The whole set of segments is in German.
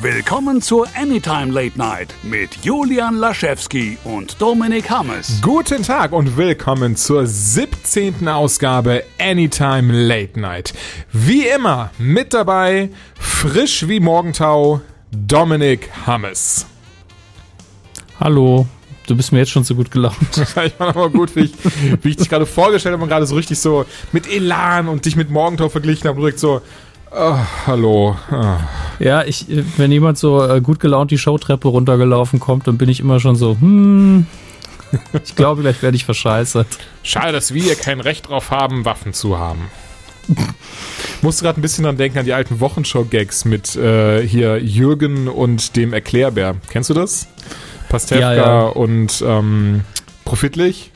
Willkommen zur Anytime Late Night mit Julian Laschewski und Dominik Hammes. Guten Tag und willkommen zur 17. Ausgabe Anytime Late Night. Wie immer mit dabei, frisch wie Morgentau, Dominik Hammes. Hallo, du bist mir jetzt schon so gut gelaunt. ich fand aber gut, wie ich, wie ich dich gerade vorgestellt habe und gerade so richtig so mit Elan und dich mit Morgentau verglichen habe und direkt so, Oh, hallo. Oh. Ja, ich, wenn jemand so äh, gut gelaunt die Showtreppe runtergelaufen kommt, dann bin ich immer schon so, hm, ich glaube, gleich werde ich verscheißert. Schade, dass wir hier kein Recht drauf haben, Waffen zu haben. Musste gerade ein bisschen dran denken an die alten Wochenshow-Gags mit äh, hier Jürgen und dem Erklärbär. Kennst du das? Pastewka ja, ja. und ähm, Profitlich.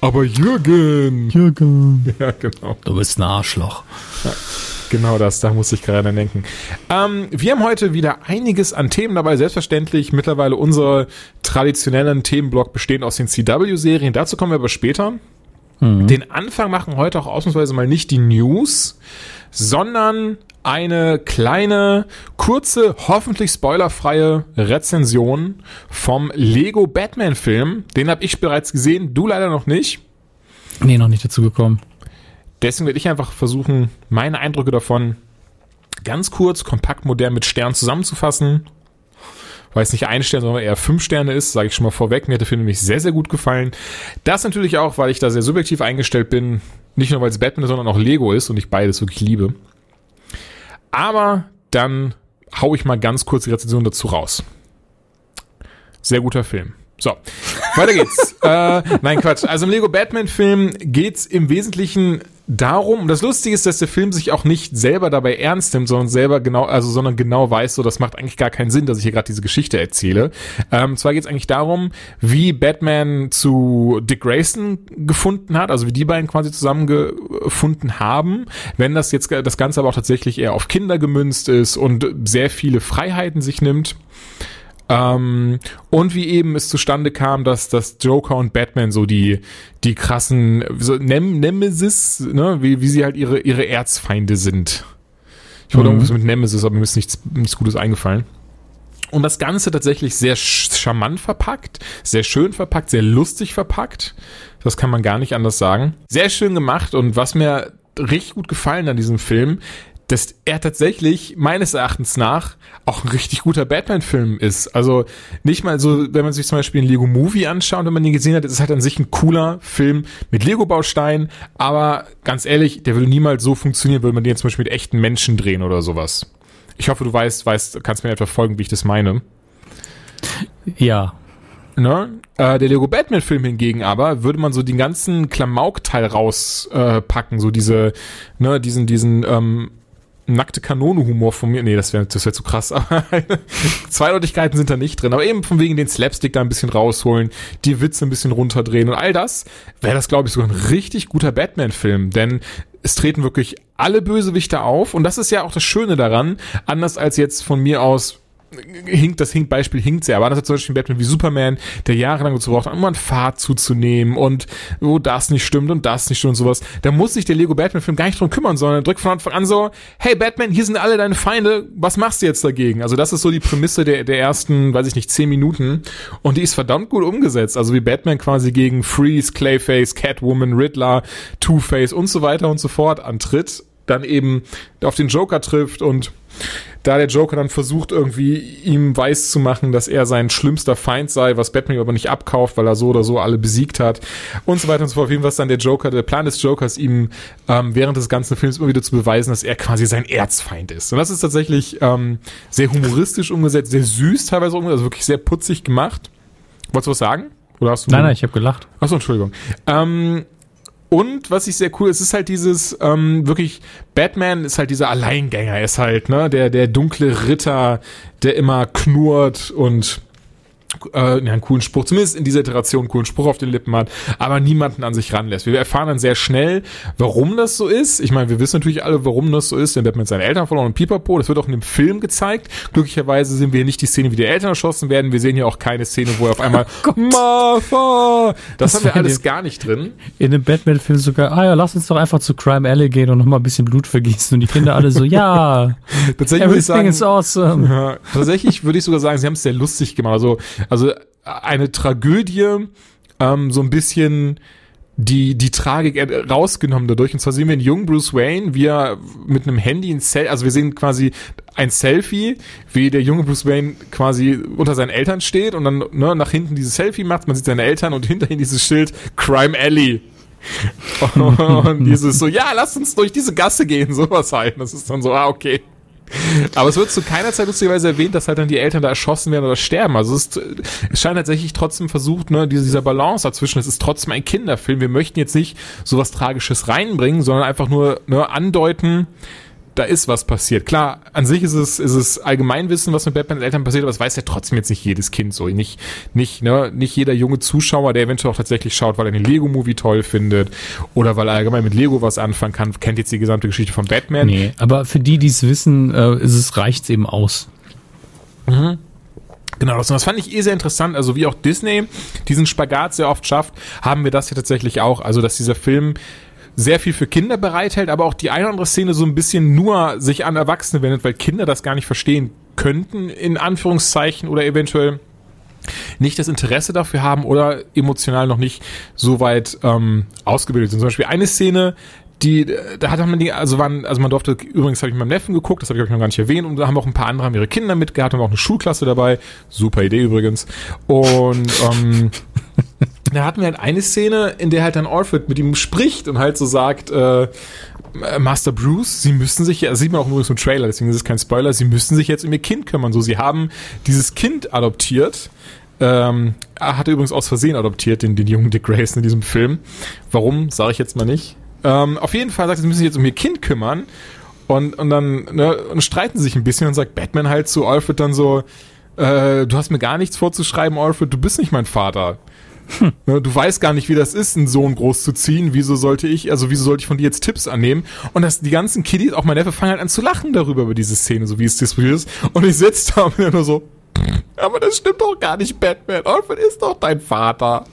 Aber Jürgen! Jürgen! Ja, genau. Du bist ein Arschloch. Ja. Genau das, da muss ich gerade denken. Ähm, wir haben heute wieder einiges an Themen dabei. Selbstverständlich mittlerweile unser traditionellen Themenblock bestehen aus den CW-Serien. Dazu kommen wir aber später. Mhm. Den Anfang machen heute auch ausnahmsweise mal nicht die News, sondern eine kleine, kurze, hoffentlich spoilerfreie Rezension vom Lego Batman Film. Den habe ich bereits gesehen, du leider noch nicht. Nee, noch nicht dazu gekommen. Deswegen werde ich einfach versuchen, meine Eindrücke davon ganz kurz, kompakt, modern mit Sternen zusammenzufassen. Weil es nicht ein Stern, sondern eher fünf Sterne ist, sage ich schon mal vorweg. Mir hat der Film nämlich sehr, sehr gut gefallen. Das natürlich auch, weil ich da sehr subjektiv eingestellt bin. Nicht nur, weil es Batman, sondern auch Lego ist und ich beides wirklich liebe. Aber dann hau ich mal ganz kurz die Rezension dazu raus. Sehr guter Film. So, weiter geht's. äh, nein, Quatsch. Also im Lego Batman Film geht's im Wesentlichen darum, und das Lustige ist, dass der Film sich auch nicht selber dabei ernst nimmt, sondern selber genau, also sondern genau weiß, so das macht eigentlich gar keinen Sinn, dass ich hier gerade diese Geschichte erzähle. Ähm, zwar geht es eigentlich darum, wie Batman zu Dick Grayson gefunden hat, also wie die beiden quasi zusammengefunden haben, wenn das jetzt das Ganze aber auch tatsächlich eher auf Kinder gemünzt ist und sehr viele Freiheiten sich nimmt. Ähm, und wie eben es zustande kam, dass, dass Joker und Batman so die, die krassen so Nem Nemesis, ne, wie, wie sie halt ihre, ihre Erzfeinde sind. Ich wollte mhm. irgendwas mit Nemesis, aber mir ist nichts, nichts Gutes eingefallen. Und das Ganze tatsächlich sehr charmant verpackt, sehr schön verpackt, sehr lustig verpackt. Das kann man gar nicht anders sagen. Sehr schön gemacht und was mir richtig gut gefallen an diesem Film, dass er tatsächlich meines Erachtens nach auch ein richtig guter Batman-Film ist. Also nicht mal so, wenn man sich zum Beispiel einen Lego Movie anschaut, wenn man den gesehen hat, ist es halt an sich ein cooler Film mit Lego-Bausteinen, aber ganz ehrlich, der würde niemals so funktionieren, würde man den zum Beispiel mit echten Menschen drehen oder sowas. Ich hoffe, du weißt, weißt, kannst mir etwa folgen, wie ich das meine. Ja. Ne? Äh, der Lego Batman-Film hingegen aber, würde man so den ganzen Klamauk-Teil rauspacken, äh, so diese, ne, diesen, diesen, ähm, nackte Kanone-Humor von mir. Nee, das wäre das wär zu krass. Aber Zweideutigkeiten sind da nicht drin. Aber eben von wegen den Slapstick da ein bisschen rausholen, die Witze ein bisschen runterdrehen und all das, wäre das, glaube ich, sogar ein richtig guter Batman-Film. Denn es treten wirklich alle Bösewichte auf. Und das ist ja auch das Schöne daran. Anders als jetzt von mir aus hinkt, das hinkt, Beispiel hinkt sehr, aber das hat zum Beispiel Batman wie Superman, der jahrelang dazu braucht, immer einen Pfad zuzunehmen und wo das nicht stimmt und das nicht stimmt und sowas. Da muss sich der Lego Batman Film gar nicht drum kümmern, sondern drückt von Anfang an so, hey Batman, hier sind alle deine Feinde, was machst du jetzt dagegen? Also das ist so die Prämisse der, der ersten, weiß ich nicht, zehn Minuten und die ist verdammt gut umgesetzt. Also wie Batman quasi gegen Freeze, Clayface, Catwoman, Riddler, Two-Face und so weiter und so fort antritt, dann eben auf den Joker trifft und da der Joker dann versucht, irgendwie ihm weiß zu machen, dass er sein schlimmster Feind sei, was Batman aber nicht abkauft, weil er so oder so alle besiegt hat und so weiter und so fort. Auf jeden Fall ist dann der Joker, der Plan des Jokers, ihm ähm, während des ganzen Films immer wieder zu beweisen, dass er quasi sein Erzfeind ist. Und das ist tatsächlich ähm, sehr humoristisch umgesetzt, sehr süß teilweise umgesetzt, also wirklich sehr putzig gemacht. Wolltest du was sagen? Oder hast du nein, nein, ich habe gelacht. Achso, Entschuldigung. Ähm, und was ich sehr cool, es ist halt dieses ähm, wirklich Batman ist halt dieser Alleingänger, er ist halt ne der der dunkle Ritter, der immer knurrt und äh, einen coolen Spruch, zumindest in dieser Iteration einen coolen Spruch auf den Lippen hat, aber niemanden an sich ranlässt. Wir erfahren dann sehr schnell, warum das so ist. Ich meine, wir wissen natürlich alle, warum das so ist, denn Batman seine Eltern verloren und Pipapo, das wird auch in dem Film gezeigt. Glücklicherweise sehen wir nicht die Szene, wie die Eltern erschossen werden. Wir sehen ja auch keine Szene, wo er auf einmal Martha, das, das haben wir alles gar nicht drin. In dem Batman-Film sogar, ah ja, lass uns doch einfach zu Crime Alley gehen und nochmal ein bisschen Blut vergießen und die Kinder alle so, ja, tatsächlich würde ich sagen, is awesome. Ja, tatsächlich würde ich sogar sagen, sie haben es sehr lustig gemacht. Also, also eine Tragödie, ähm, so ein bisschen die, die Tragik rausgenommen dadurch. Und zwar sehen wir einen jungen Bruce Wayne, wie er mit einem Handy ein Selfie, also wir sehen quasi ein Selfie, wie der junge Bruce Wayne quasi unter seinen Eltern steht und dann ne, nach hinten dieses Selfie macht. Man sieht seine Eltern und hinterhin dieses Schild Crime Alley. und dieses so, ja, lass uns durch diese Gasse gehen, sowas halt. Das ist dann so, ah, okay. Aber es wird zu keiner Zeit lustigerweise erwähnt, dass halt dann die Eltern da erschossen werden oder sterben. Also es, ist, es scheint tatsächlich trotzdem versucht, ne, dieser Balance dazwischen. Es ist trotzdem ein Kinderfilm. Wir möchten jetzt nicht sowas Tragisches reinbringen, sondern einfach nur ne, andeuten, da ist was passiert. Klar, an sich ist es, ist es Allgemeinwissen, was mit Batman Eltern passiert, aber es weiß ja trotzdem jetzt nicht jedes Kind so. Nicht, nicht, ne, nicht jeder junge Zuschauer, der eventuell auch tatsächlich schaut, weil er den Lego-Movie toll findet oder weil er allgemein mit Lego was anfangen kann, kennt jetzt die gesamte Geschichte von Batman. Nee, aber für die, die es wissen, äh, ist es, reicht's eben aus. Mhm. Genau, das, das fand ich eh sehr interessant. Also wie auch Disney diesen Spagat sehr oft schafft, haben wir das hier tatsächlich auch. Also dass dieser Film sehr viel für Kinder bereithält, aber auch die eine oder andere Szene so ein bisschen nur sich an Erwachsene wendet, weil Kinder das gar nicht verstehen könnten, in Anführungszeichen, oder eventuell nicht das Interesse dafür haben oder emotional noch nicht so weit ähm, ausgebildet sind. Zum Beispiel eine Szene, die, da hat man die, also waren, also man durfte, übrigens habe ich mit meinem Neffen geguckt, das habe ich euch noch gar nicht erwähnt, und da haben auch ein paar andere haben ihre Kinder mitgehabt, haben auch eine Schulklasse dabei, super Idee übrigens. Und ähm, da hatten wir halt eine Szene, in der halt dann Alfred mit ihm spricht und halt so sagt, äh, Master Bruce, sie müssen sich, ja, sieht man auch so im Trailer, deswegen ist es kein Spoiler, sie müssen sich jetzt um ihr Kind kümmern. So, sie haben dieses Kind adoptiert. Ähm, er hatte übrigens aus Versehen adoptiert, den, den jungen Dick Grayson in diesem Film. Warum, sage ich jetzt mal nicht. Ähm, auf jeden Fall sagt er, sie müssen sich jetzt um ihr Kind kümmern. Und, und dann ne, und streiten sie sich ein bisschen und sagt Batman halt zu Alfred dann so, äh, du hast mir gar nichts vorzuschreiben, Alfred, du bist nicht mein Vater. Hm. Du weißt gar nicht, wie das ist, einen Sohn groß zu ziehen. Wieso sollte ich, also wieso sollte ich von dir jetzt Tipps annehmen? Und dass die ganzen Kiddies, auch mein Neffe, fangen halt an zu lachen darüber, über diese Szene, so wie es diskutiert ist. Und ich sitze da und bin nur so, aber das stimmt doch gar nicht, Batman. Alfred ist doch dein Vater.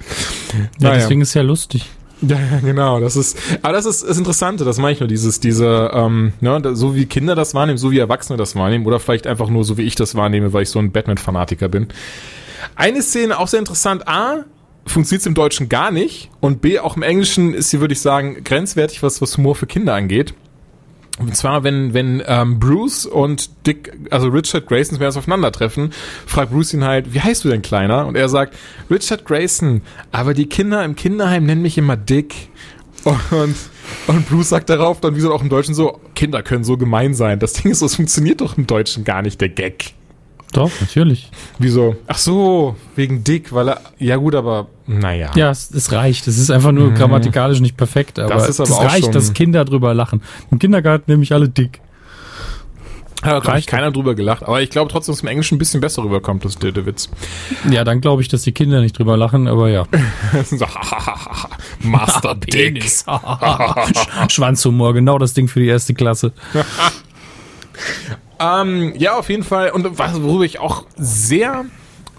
Ja, naja. deswegen ist es ja lustig. Ja, ja, genau. Das ist, aber das ist das Interessante. Das meine ich nur. Dieses, diese, ähm, ne, so wie Kinder das wahrnehmen, so wie Erwachsene das wahrnehmen, oder vielleicht einfach nur so wie ich das wahrnehme, weil ich so ein Batman-Fanatiker bin. Eine Szene auch sehr interessant. A, funktioniert es im Deutschen gar nicht und B, auch im Englischen ist sie, würde ich sagen, grenzwertig, was, was Humor für Kinder angeht. Und zwar, wenn, wenn ähm, Bruce und Dick, also Richard Grayson, sie aufeinandertreffen, fragt Bruce ihn halt, wie heißt du denn, Kleiner? Und er sagt, Richard Grayson, aber die Kinder im Kinderheim nennen mich immer Dick. Und, und Bruce sagt darauf dann, wie so auch im Deutschen so, Kinder können so gemein sein. Das Ding ist, das funktioniert doch im Deutschen gar nicht, der Gag. Doch, natürlich. Wieso? Ach so, wegen dick, weil er. Ja, gut, aber naja. Ja, es, es reicht. Es ist einfach nur mhm. grammatikalisch nicht perfekt, aber, das ist aber es reicht, schon... dass Kinder drüber lachen. Im Kindergarten nämlich alle dick. Ja, da hat keiner drüber gelacht, aber ich glaube trotzdem, dass es im Englischen ein bisschen besser rüberkommt, das der, der Witz. Ja, dann glaube ich, dass die Kinder nicht drüber lachen, aber ja. Master Dick. Schwanzhumor, genau das Ding für die erste Klasse. Ähm, ja, auf jeden Fall. Und was, worüber ich auch sehr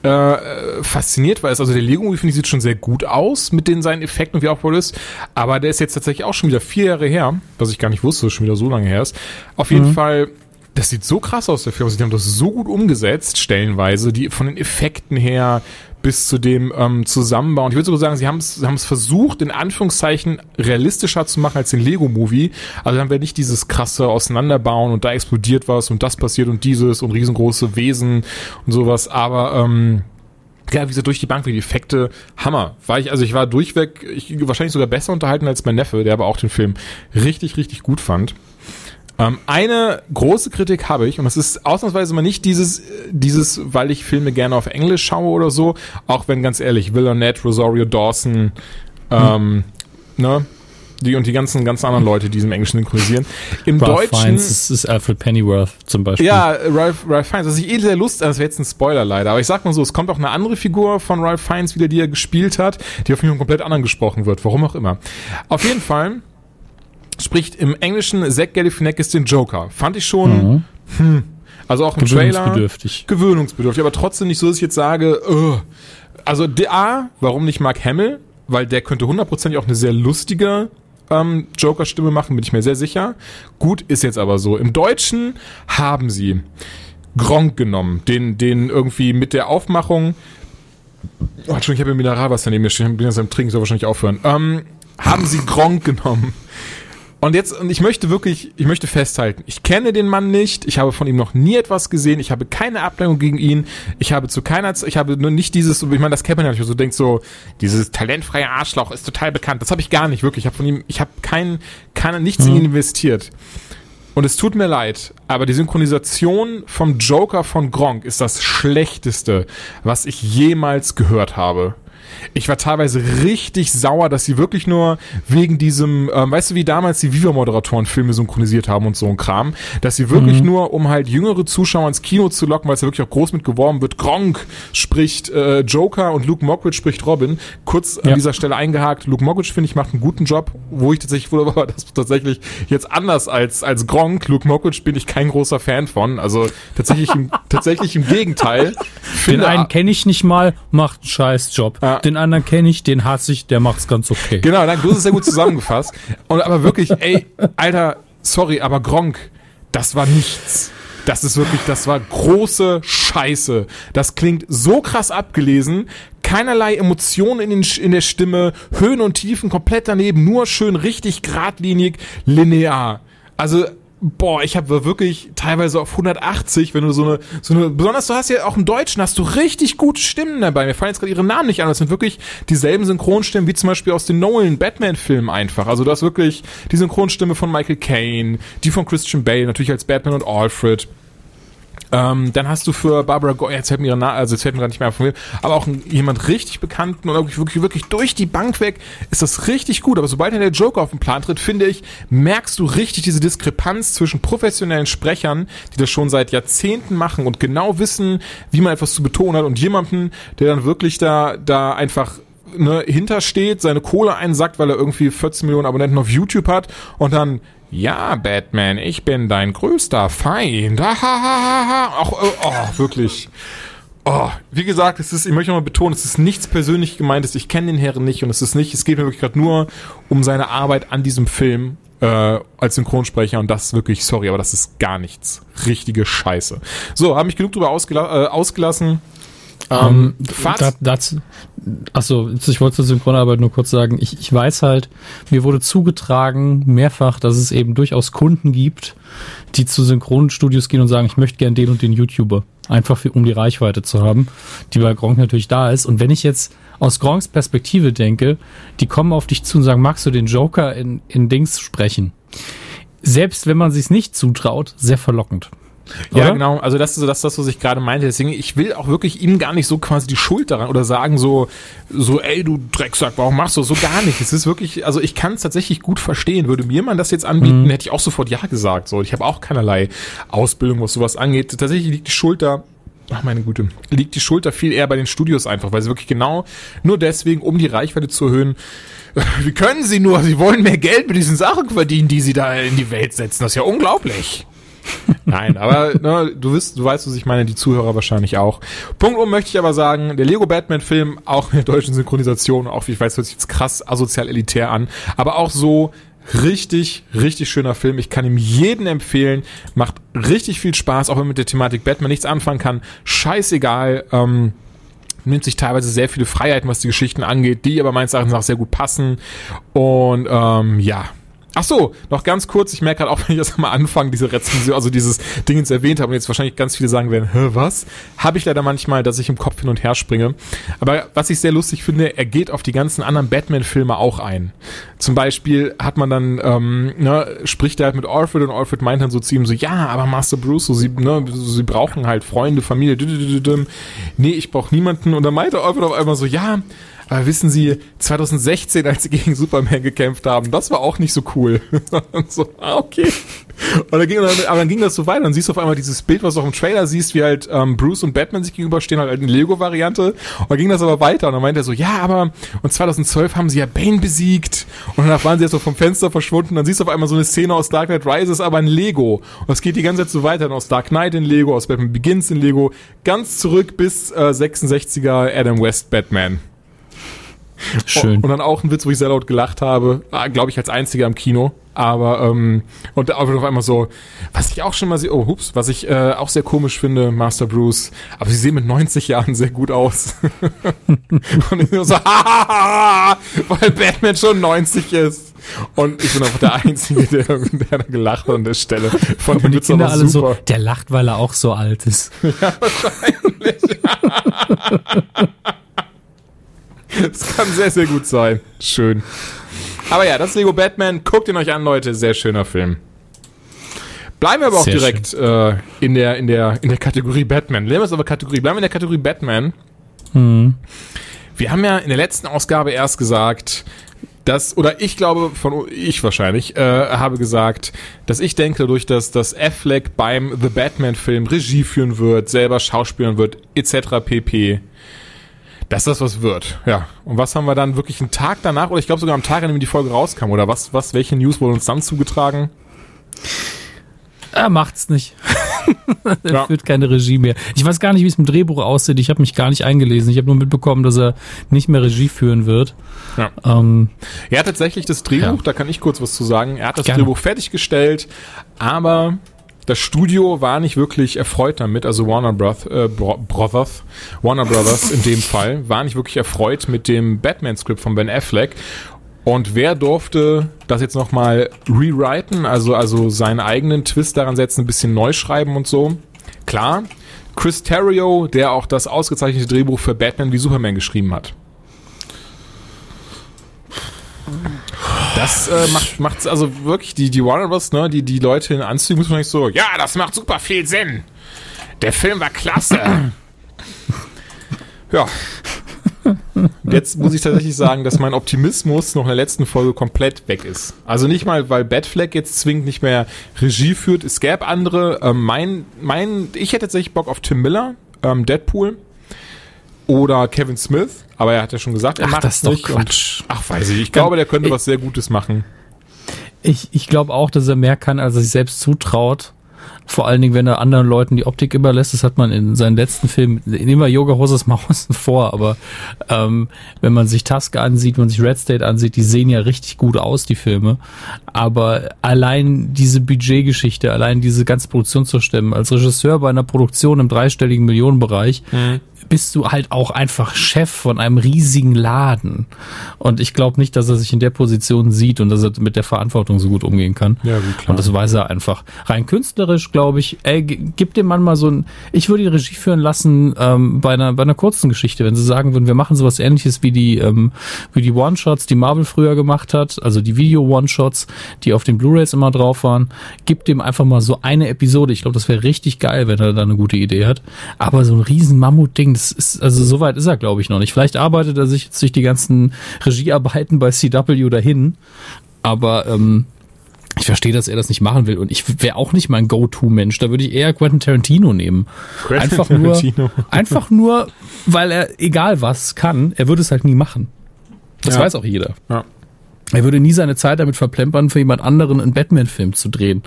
äh, fasziniert war, ist, also der Lego-Movie, finde ich, sieht schon sehr gut aus mit den seinen Effekten und wie aufgebaut ist. Aber der ist jetzt tatsächlich auch schon wieder vier Jahre her, was ich gar nicht wusste, dass schon wieder so lange her ist. Auf jeden mhm. Fall, das sieht so krass aus, der Film. Also die haben das so gut umgesetzt, stellenweise, die von den Effekten her, bis zu dem ähm, Zusammenbau. Und ich würde sogar sagen, sie haben es haben versucht, in Anführungszeichen realistischer zu machen als den Lego-Movie. Also dann wäre nicht dieses krasse Auseinanderbauen und da explodiert was und das passiert und dieses und riesengroße Wesen und sowas. Aber ähm, ja, wie gesagt, durch die Bank, wie die Effekte, Hammer. War ich, also ich war durchweg, ich, wahrscheinlich sogar besser unterhalten als mein Neffe, der aber auch den Film richtig, richtig gut fand. Ähm, eine große Kritik habe ich, und das ist ausnahmsweise mal nicht dieses, dieses, weil ich Filme gerne auf Englisch schaue oder so, auch wenn ganz ehrlich, Will Arnett, Rosario Dawson, ähm, hm. ne, Die und die ganzen, ganzen anderen Leute, die im Englischen synchronisieren. Im Ralph Deutschen. Fiennes ist, ist Alfred Pennyworth zum Beispiel. Ja, Ralph, Ralph Fiennes. Was ich eh sehr Lust, das wäre jetzt ein Spoiler leider, aber ich sag mal so, es kommt auch eine andere Figur von Ralph Fiennes wieder, die er gespielt hat, die auf mich komplett anderen gesprochen wird, warum auch immer. Auf jeden Fall spricht im Englischen Zack Galifianakis den Joker. Fand ich schon, Mhm. hm, also auch im Trailer Gewöhnungsbedürftig. gewöhnungsbedürftig, aber trotzdem nicht so, dass ich jetzt sage, uh. also der A, warum nicht Mark Hamill? Weil der könnte hundertprozentig auch eine sehr lustige ähm, Joker-Stimme machen, bin ich mir sehr sicher. Gut, ist jetzt aber so. Im Deutschen haben sie Gronk genommen, den, den irgendwie mit der Aufmachung, oh, Entschuldigung, ich habe ein Mineralwasser neben mir stehen, ich bin jetzt am Trinken, soll wahrscheinlich aufhören, ähm, haben sie Gronk genommen. Und jetzt, und ich möchte wirklich, ich möchte festhalten, ich kenne den Mann nicht, ich habe von ihm noch nie etwas gesehen, ich habe keine Ablenkung gegen ihn, ich habe zu keiner, Zeit- ich habe nur nicht dieses, ich meine, das kennt man ja nicht, so denkt so, dieses talentfreie Arschloch ist total bekannt, das habe ich gar nicht, wirklich, ich habe von ihm, ich habe kein, keine, nichts in ihn investiert. Und es tut mir leid, aber die Synchronisation vom Joker von Gronk ist das schlechteste, was ich jemals gehört habe. Ich war teilweise richtig sauer, dass sie wirklich nur wegen diesem, ähm, weißt du, wie damals die Viva-Moderatoren Filme synchronisiert haben und so ein Kram, dass sie wirklich nur, um halt jüngere Zuschauer ins Kino zu locken, weil es ja wirklich auch groß mit geworben wird, Gronk spricht äh, Joker und Luke Mockridge spricht Robin. Kurz an Ja. dieser Stelle eingehakt, Luke Mockridge, finde ich, macht einen guten Job, wo ich tatsächlich wurde, aber das tatsächlich jetzt anders als, als Gronk, Luke Mockridge bin ich kein großer Fan von, also tatsächlich im, tatsächlich im Gegenteil. Den einen kenne ich nicht mal, macht einen scheiß Job. Ja. Den anderen kenne ich, den hasse ich, der macht's ganz okay. Genau, danke, du hast es sehr gut zusammengefasst. Und aber wirklich, ey, Alter, sorry, aber Gronk, das war nichts. Das ist wirklich, das war große Scheiße. Das klingt so krass abgelesen, keinerlei Emotionen in, den, in der Stimme, Höhen und Tiefen komplett daneben, nur schön richtig geradlinig, linear. Also boah, ich habe wirklich teilweise auf 180, wenn du so eine, so eine, besonders du hast ja auch im Deutschen, hast du richtig gute Stimmen dabei. Mir fallen jetzt gerade ihre Namen nicht an, das sind wirklich dieselben Synchronstimmen wie zum Beispiel aus den Nolan Batman-Filmen einfach. Also du hast wirklich die Synchronstimme von Michael Caine, die von Christian Bale, natürlich als Batman und Alfred. Ähm, dann hast du für Barbara Gordon, jetzt fällt mir ihre also mir gerade nicht mehr von mir, aber auch jemand richtig bekannten und wirklich, wirklich, wirklich durch die Bank weg ist das richtig gut. Aber sobald der Joker auf den Plan tritt, finde ich, merkst du richtig diese Diskrepanz zwischen professionellen Sprechern, die das schon seit Jahrzehnten machen und genau wissen, wie man etwas zu betonen hat und jemanden, der dann wirklich da, da einfach ne, hintersteht, seine Kohle einsackt, weil er irgendwie 14 Millionen Abonnenten auf YouTube hat und dann ja, Batman, ich bin dein größter Feind. Auch, oh, oh, wirklich. Oh, wie gesagt, es ist, ich möchte nochmal betonen, es ist nichts persönlich gemeintes. Ich kenne den Herren nicht und es ist nicht, es geht mir wirklich gerade nur um seine Arbeit an diesem Film äh, als Synchronsprecher und das ist wirklich, sorry, aber das ist gar nichts. Richtige Scheiße. So, habe mich genug drüber ausgela äh, ausgelassen. Ähm, Faz- da, dazu, achso, ich wollte zur Synchronarbeit nur kurz sagen, ich, ich weiß halt, mir wurde zugetragen mehrfach, dass es eben durchaus Kunden gibt, die zu Synchronstudios gehen und sagen, ich möchte gern den und den YouTuber. Einfach für, um die Reichweite zu haben, die bei Gronk natürlich da ist. Und wenn ich jetzt aus Gronks Perspektive denke, die kommen auf dich zu und sagen, magst du den Joker in, in Dings sprechen? Selbst wenn man sich's nicht zutraut, sehr verlockend. Ja, Oder? genau. Also das ist so das, das, was ich gerade meinte. Deswegen, ich will auch wirklich ihm gar nicht so quasi die Schuld daran oder sagen so, so, ey, du Drecksack, warum machst du so gar nicht? Es ist wirklich, also ich kann es tatsächlich gut verstehen. Würde mir man das jetzt anbieten, hätte ich auch sofort ja gesagt. So, ich habe auch keinerlei Ausbildung, was sowas angeht. Tatsächlich liegt die Schuld da Ach meine Güte, liegt die Schuld da viel eher bei den Studios einfach, weil sie wirklich genau nur deswegen, um die Reichweite zu erhöhen, wie können sie nur, sie wollen mehr Geld mit diesen Sachen verdienen, die sie da in die Welt setzen. Das ist ja unglaublich. Nein, aber ne, du, wirst, du weißt, was ich meine, die Zuhörer wahrscheinlich auch. Punkt um möchte ich aber sagen, der Lego Batman Film, auch in der deutschen Synchronisation, auch wie ich weiß, hört sich jetzt krass asozial elitär an, aber auch so richtig, richtig schöner Film. Ich kann ihm jeden empfehlen. Macht richtig viel Spaß, auch wenn man mit der Thematik Batman nichts anfangen kann. Scheißegal. Ähm, nimmt sich teilweise sehr viele Freiheiten, was die Geschichten angeht, die aber meines Erachtens auch sehr gut passen. Und ähm, ja. Ach so, noch ganz kurz, ich merke gerade auch, wenn ich das mal anfange, diese Rezension, also dieses Ding jetzt erwähnt habe und jetzt wahrscheinlich ganz viele sagen werden, hä, was? Habe ich leider manchmal, dass ich im Kopf hin und her springe. Aber was ich sehr lustig finde, er geht auf die ganzen anderen Batman-Filme auch ein. Zum Beispiel hat man dann, ähm, ne, spricht er halt mit Alfred und Alfred meint dann so zu ihm so, ja, aber Master Bruce, so, sie, ne, so, sie brauchen halt Freunde, Familie, nee, ich brauche niemanden. Und dann meinte Alfred auf einmal so, ja, Aber wissen Sie, 2016, als sie gegen Superman gekämpft haben, das war auch nicht so cool. Und so, ah, okay. Und dann ging, aber dann ging das so weiter. Dann siehst du auf einmal dieses Bild, was du auch im Trailer siehst, wie halt ähm, Bruce und Batman sich gegenüberstehen, halt in Lego-Variante. Und dann ging das aber weiter. Und dann meinte er so, ja, aber und 2012 haben sie ja Bane besiegt. Und danach waren sie jetzt so vom Fenster verschwunden. Dann siehst du auf einmal so eine Szene aus Dark Knight Rises, aber in Lego. Und das geht die ganze Zeit so weiter. Dann aus Dark Knight in Lego, aus Batman Begins in Lego. Ganz zurück bis äh, 66er Adam West Batman. Schön. Und, und dann auch ein Witz, wo ich sehr laut gelacht habe, glaube ich als einziger im Kino. Aber ähm, und auf einmal so, was ich auch schon mal sehe, oh hups, was ich äh, auch sehr komisch finde, Master Bruce, aber sie sehen mit 90 Jahren sehr gut aus. und ich bin so, weil Batman schon 90 ist. Und ich bin einfach der Einzige, der, der da gelacht hat an der Stelle. Von und die Kinder alle super. so, der lacht, weil er auch so alt ist. ja, wahrscheinlich. Das kann sehr, sehr gut sein. Schön. Aber ja, das Lego Batman. Guckt ihn euch an, Leute. Sehr schöner Film. Bleiben wir aber auch sehr direkt äh, in, der, in, der, in der Kategorie Batman. Nehmen wir es aber Kategorie. Bleiben wir in der Kategorie Batman. Hm. Wir haben ja in der letzten Ausgabe erst gesagt, dass, oder ich glaube, von ich wahrscheinlich, äh, habe gesagt, dass ich denke, dadurch, dass das Affleck beim The Batman-Film Regie führen wird, selber schauspielen wird, etc. pp dass das was wird. Ja. Und was haben wir dann wirklich einen Tag danach, oder ich glaube sogar am Tag, an dem die Folge rauskam, oder was, was, welche News wurde uns dann zugetragen? Er macht's nicht. er ja. führt keine Regie mehr. Ich weiß gar nicht, wie es im Drehbuch aussieht. Ich habe mich gar nicht eingelesen. Ich habe nur mitbekommen, dass er nicht mehr Regie führen wird. Ja, ähm, er hat tatsächlich das Drehbuch, ja. da kann ich kurz was zu sagen. Er hat das Gerne. Drehbuch fertiggestellt, aber das Studio war nicht wirklich erfreut damit, also Warner Broth, äh, Brothers, Warner Brothers in dem Fall, war nicht wirklich erfreut mit dem Batman-Skript von Ben Affleck. Und wer durfte das jetzt nochmal rewriten, also, also seinen eigenen Twist daran setzen, ein bisschen neu schreiben und so? Klar, Chris Terrio, der auch das ausgezeichnete Drehbuch für Batman wie Superman geschrieben hat. Das äh, macht macht's also wirklich die die Warner Bros. Ne, die die Leute in Anzügen muss man nicht so. Ja, das macht super viel Sinn. Der Film war klasse. ja. Jetzt muss ich tatsächlich sagen, dass mein Optimismus noch in der letzten Folge komplett weg ist. Also nicht mal, weil Batfleck jetzt zwingend nicht mehr Regie führt. Es gäbe andere. Ähm, mein, mein, ich hätte tatsächlich Bock auf Tim Miller, ähm, Deadpool oder Kevin Smith. Aber er hat ja schon gesagt, er ach, macht das ist nicht. Quatsch. Und, ach, weiß ich. Ich glaube, der könnte ich, was sehr Gutes machen. Ich, ich glaube auch, dass er mehr kann, als er sich selbst zutraut. Vor allen Dingen, wenn er anderen Leuten die Optik überlässt. Das hat man in seinen letzten Filmen, nehmen wir Yoga Hoses mal außen vor, aber ähm, wenn man sich Tusk ansieht, wenn man sich Red State ansieht, die sehen ja richtig gut aus, die Filme. Aber allein diese Budgetgeschichte, allein diese ganze Produktion zu stemmen, als Regisseur bei einer Produktion im dreistelligen Millionenbereich, mhm bist du halt auch einfach Chef von einem riesigen Laden. Und ich glaube nicht, dass er sich in der Position sieht und dass er mit der Verantwortung so gut umgehen kann. Ja, gut, klar. Und das weiß er einfach. Rein künstlerisch, glaube ich, ey, gib dem Mann mal so ein, ich würde die Regie führen lassen ähm, bei, einer, bei einer kurzen Geschichte, wenn sie sagen würden, wir machen sowas ähnliches wie die, ähm, wie die One-Shots, die Marvel früher gemacht hat, also die Video-One-Shots, die auf den Blu-Rays immer drauf waren. Gib dem einfach mal so eine Episode. Ich glaube, das wäre richtig geil, wenn er da eine gute Idee hat. Aber so ein riesen Mammut-Ding, das ist, also so weit ist er, glaube ich, noch nicht. Vielleicht arbeitet er sich jetzt durch die ganzen Regiearbeiten bei CW dahin, aber ähm, ich verstehe, dass er das nicht machen will und ich wäre auch nicht mein Go-To-Mensch. Da würde ich eher Quentin Tarantino nehmen. Quentin einfach Tarantino. nur, einfach nur, weil er egal was kann, er würde es halt nie machen. Das ja. weiß auch jeder. Ja. Er würde nie seine Zeit damit verplempern, für jemand anderen einen Batman-Film zu drehen.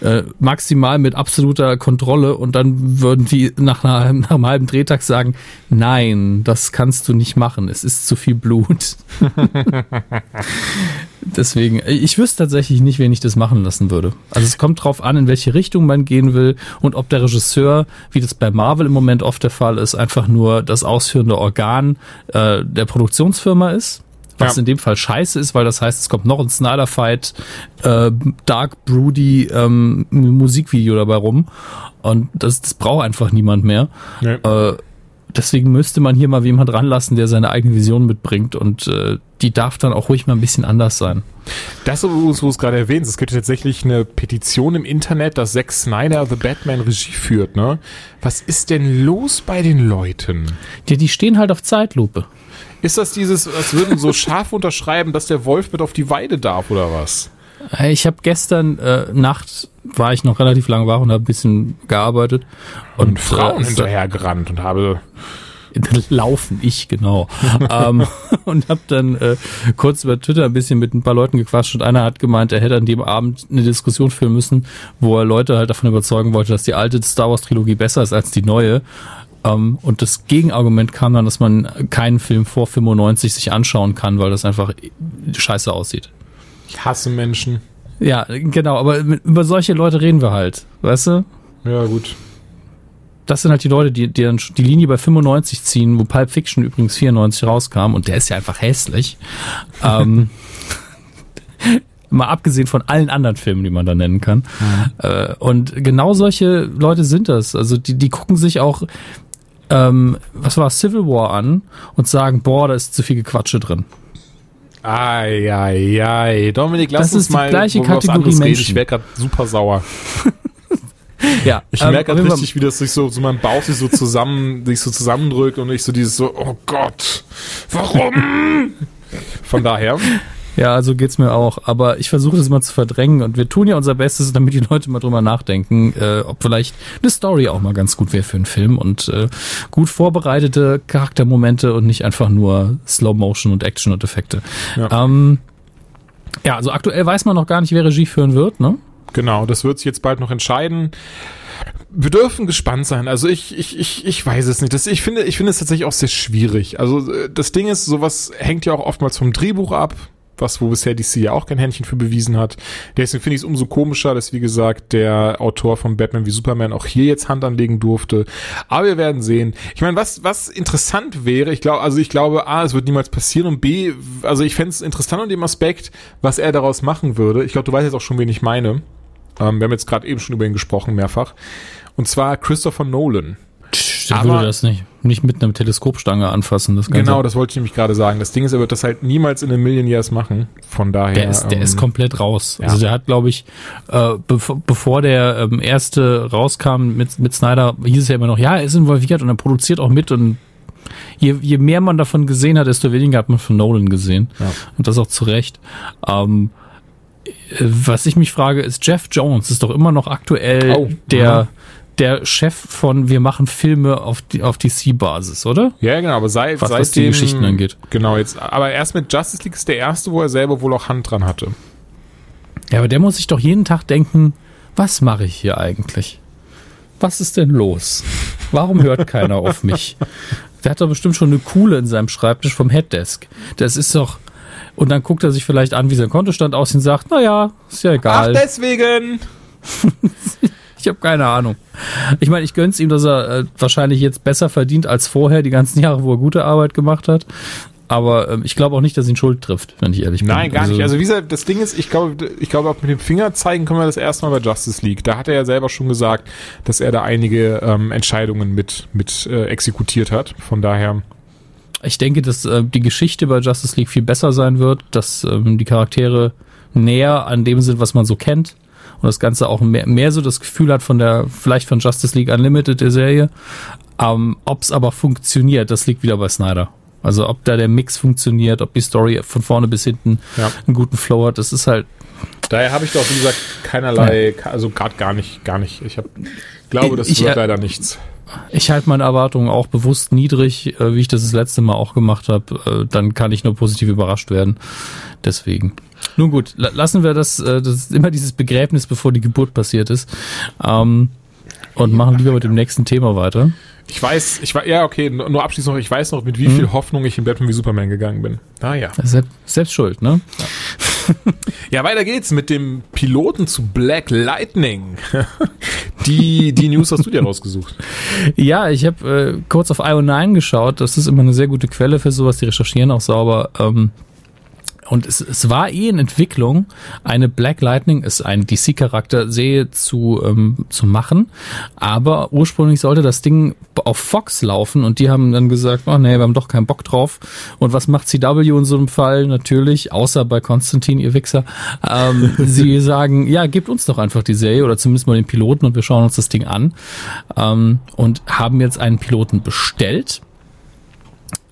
Äh, maximal mit absoluter Kontrolle und dann würden die nach, einer, nach einem halben Drehtag sagen, nein, das kannst du nicht machen, es ist zu viel Blut. Deswegen, ich wüsste tatsächlich nicht, wen ich das machen lassen würde. Also es kommt drauf an, in welche Richtung man gehen will und ob der Regisseur, wie das bei Marvel im Moment oft der Fall ist, einfach nur das ausführende Organ äh, der Produktionsfirma ist was ja. in dem Fall scheiße ist, weil das heißt, es kommt noch ein Snyder Fight, äh, Dark Broody ähm, Musikvideo dabei rum. Und das, das braucht einfach niemand mehr. Ja. Äh, deswegen müsste man hier mal jemand ranlassen, der seine eigene Vision mitbringt und äh, die darf dann auch ruhig mal ein bisschen anders sein. Das, wo du es gerade erwähnst, es gibt tatsächlich eine Petition im Internet, dass Zack Snyder The Batman Regie führt, ne? Was ist denn los bei den Leuten? Die, die stehen halt auf Zeitlupe. Ist das dieses, als würden so Schafe unterschreiben, dass der Wolf mit auf die Weide darf oder was? Äh, Ich habe gestern äh, Nacht war ich noch relativ lange wach und habe ein bisschen gearbeitet Und Frauen äh, hinterhergerannt und habe laufen ich genau ähm, und habe dann äh, kurz über Twitter ein bisschen mit ein paar Leuten gequatscht und einer hat gemeint, er hätte an dem Abend eine Diskussion führen müssen, wo er Leute halt davon überzeugen wollte, dass die alte Star Wars Trilogie besser ist als die neue. Ähm, und das Gegenargument kam dann, dass man keinen Film vor 95 sich anschauen kann, weil das einfach scheiße aussieht. ich hasse Menschen. Ja, genau, aber über solche Leute reden wir halt, weißt du? Ja, gut. Das sind halt die Leute, die, die dann die Linie bei 95 ziehen, wo Pulp Fiction übrigens 94 rauskam und der ist ja einfach hässlich. ähm, mal abgesehen von allen anderen Filmen, die man da nennen kann. Äh, und genau solche Leute sind das. Also die, die gucken sich auch, ähm, was war Civil War an und sagen, boah, da ist zu viel Gequatsche drin. Ai, ai, ai. Dominik, lass Das uns ist die mal gleiche wo wir was Kategorie anderes reden. Menschen. Ich werde gerade super sauer. Ja, Ich ähm, merke gerade richtig, wie das sich so, so mein Bauch sich so zusammen, sich so zusammendrückt und ich so dieses so, oh Gott, warum? Von daher, Ja, also geht's mir auch. Aber ich versuche das mal zu verdrängen und wir tun ja unser Bestes, damit die Leute mal drüber nachdenken, äh, ob vielleicht eine Story auch mal ganz gut wäre für einen Film und äh, gut vorbereitete Charaktermomente und nicht einfach nur Slow Motion und Action und Effekte. Ja. Ähm, ja, also aktuell weiß man noch gar nicht, wer Regie führen wird, ne? genau, das wird sich jetzt bald noch entscheiden. Wir dürfen gespannt sein. Also ich, ich, ich, ich weiß es nicht. Das, ich finde, ich finde es tatsächlich auch sehr schwierig. Also äh, das Ding ist, sowas hängt ja auch oftmals vom Drehbuch ab, was wo bisher DC ja auch kein Händchen für bewiesen hat. Deswegen finde ich es umso komischer, dass wie gesagt der Autor von Batman wie Superman auch hier jetzt Hand anlegen durfte. Aber wir werden sehen. Ich meine, was was interessant wäre, ich glaube, also ich glaube, a, es wird niemals passieren und b, also ich fände es interessant unter dem Aspekt, was er daraus machen würde. Ich glaube, du weißt jetzt auch schon, wen ich meine. Ähm, wir haben jetzt gerade eben schon über ihn gesprochen mehrfach. Und zwar Christopher Nolan. Der Aber- würde das nicht, nicht mit einer Teleskopstange anfassen, das Ganze. Genau, das wollte ich nämlich gerade sagen. Das Ding ist, er wird das halt niemals in a Million Years machen. Von daher. Der ist, der ist ähm, komplett raus. ja. Also der hat, glaube ich, äh, bev bevor der ähm, erste rauskam mit, mit Snyder, hieß es ja immer noch, ja, er ist involviert und er produziert auch mit und je, je mehr man davon gesehen hat, desto weniger hat man von Nolan gesehen. Ja. Und das auch zu Recht. Ähm, äh, was ich mich frage, ist Jeff Jones ist doch immer noch aktuell Oh, der, aha. Der Chef von Wir machen Filme auf, die, auf DC-Basis, oder? Ja, genau, aber seit, Was- seitdem, was die Geschichten angeht. Genau, jetzt, aber erst mit Justice League ist der erste, wo er selber wohl auch Hand dran hatte. Ja, aber der muss sich doch jeden Tag denken, was mache ich hier eigentlich? Was ist denn los? Warum hört keiner auf mich? Der hat doch bestimmt schon eine Kuhle in seinem Schreibtisch vom Headdesk. Das ist doch. Und dann guckt er sich vielleicht an, wie sein Kontostand aussieht und sagt, na ja, ist ja egal. deswegen! ich habe keine Ahnung. Ich meine, ich gönn's ihm, dass er äh, wahrscheinlich jetzt besser verdient als vorher, die ganzen Jahre, wo er gute Arbeit gemacht hat. Aber ähm, ich glaube auch nicht, dass ihn Schuld trifft, wenn ich ehrlich bin. Nein, gar nicht. Also wie gesagt, das Ding ist, ich glaube, ich glaube, auch mit dem Finger zeigen können wir das erste Mal bei Justice League. Da hat er ja selber schon gesagt, dass er da einige ähm, Entscheidungen mit, mit äh, exekutiert hat. Von daher, Ich denke, dass äh, die Geschichte bei Justice League viel besser sein wird, dass ähm, die Charaktere näher an dem sind, was man so kennt und das Ganze auch mehr, mehr so das Gefühl hat von der, vielleicht von Justice League Unlimited, der Serie. Ähm, ob es aber funktioniert, das liegt wieder bei Snyder. Also ob da der Mix funktioniert, ob die Story von vorne bis hinten Ja. einen guten Flow hat, das ist halt, daher habe ich doch, wie gesagt, keinerlei, also gerade gar nicht, gar nicht. Ich hab, glaube, das Ich- wird äh, leider nichts. ich halte meine Erwartungen auch bewusst niedrig, äh, wie ich das das letzte Mal auch gemacht habe. Äh, dann kann ich nur positiv überrascht werden. Deswegen. Nun gut, la lassen wir das, äh, das ist immer dieses Begräbnis, bevor die Geburt passiert ist. Ähm, und machen lieber mit dem nächsten Thema weiter. Ich weiß, ich war, ja, okay, nur abschließend noch, ich weiß noch, mit Mhm. wie viel Hoffnung ich in Batman wie Superman gegangen bin. Ah ja. Selbst, selbst schuld, ne? Ja, weiter geht's mit dem Piloten zu Black Lightning. die, die News hast du dir rausgesucht. Ja, ich habe äh, kurz auf IO9 geschaut. Das ist immer eine sehr gute Quelle für sowas. Die recherchieren auch sauber. Ähm, und es, es war eh in Entwicklung, eine Black Lightning ist ein DC-Charakter Serie zu, ähm, zu machen. Aber ursprünglich sollte das Ding auf Fox laufen und die haben dann gesagt, oh nee, wir haben doch keinen Bock drauf. Und was macht CW in so einem Fall? Natürlich, außer bei Konstantin, ihr Wichser. Ähm, sie sagen, ja, gebt uns doch einfach die Serie oder zumindest mal den Piloten und wir schauen uns das Ding an. Ähm, und haben jetzt einen Piloten bestellt.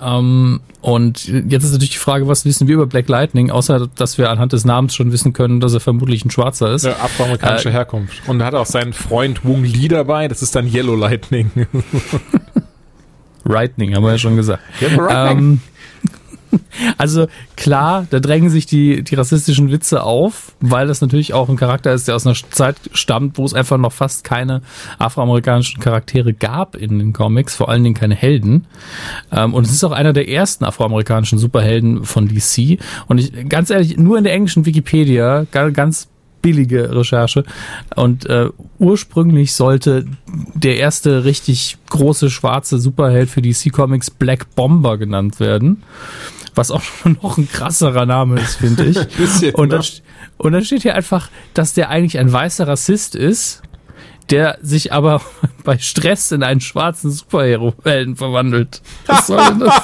Ähm, und jetzt ist natürlich die Frage, was wissen wir über Black Lightning, außer dass wir anhand des Namens schon wissen können, dass er vermutlich ein Schwarzer ist. Ja, afroamerikanische äh, Herkunft. Und er hat auch seinen Freund Wung Lee dabei, das ist dann Yellow Lightning. Lightning, haben wir ja schon gesagt. Ja, ähm, also klar, da drängen sich die, die rassistischen Witze auf, weil das natürlich auch ein Charakter ist, der aus einer Zeit stammt, wo es einfach noch fast keine afroamerikanischen Charaktere gab in den Comics, vor allen Dingen keine Helden. Ähm, und es ist auch einer der ersten afroamerikanischen Superhelden von DC. Und ich, ganz ehrlich, nur in der englischen Wikipedia, ganz billige Recherche. Und äh, ursprünglich sollte der erste richtig große schwarze Superheld für DC Comics Black Bomber genannt werden was auch schon noch ein krasserer Name ist, finde ich. bisschen, und, dann, und dann steht hier einfach, dass der eigentlich ein weißer Rassist ist, der sich aber bei Stress in einen schwarzen Superhero-Helden verwandelt. Was soll denn das?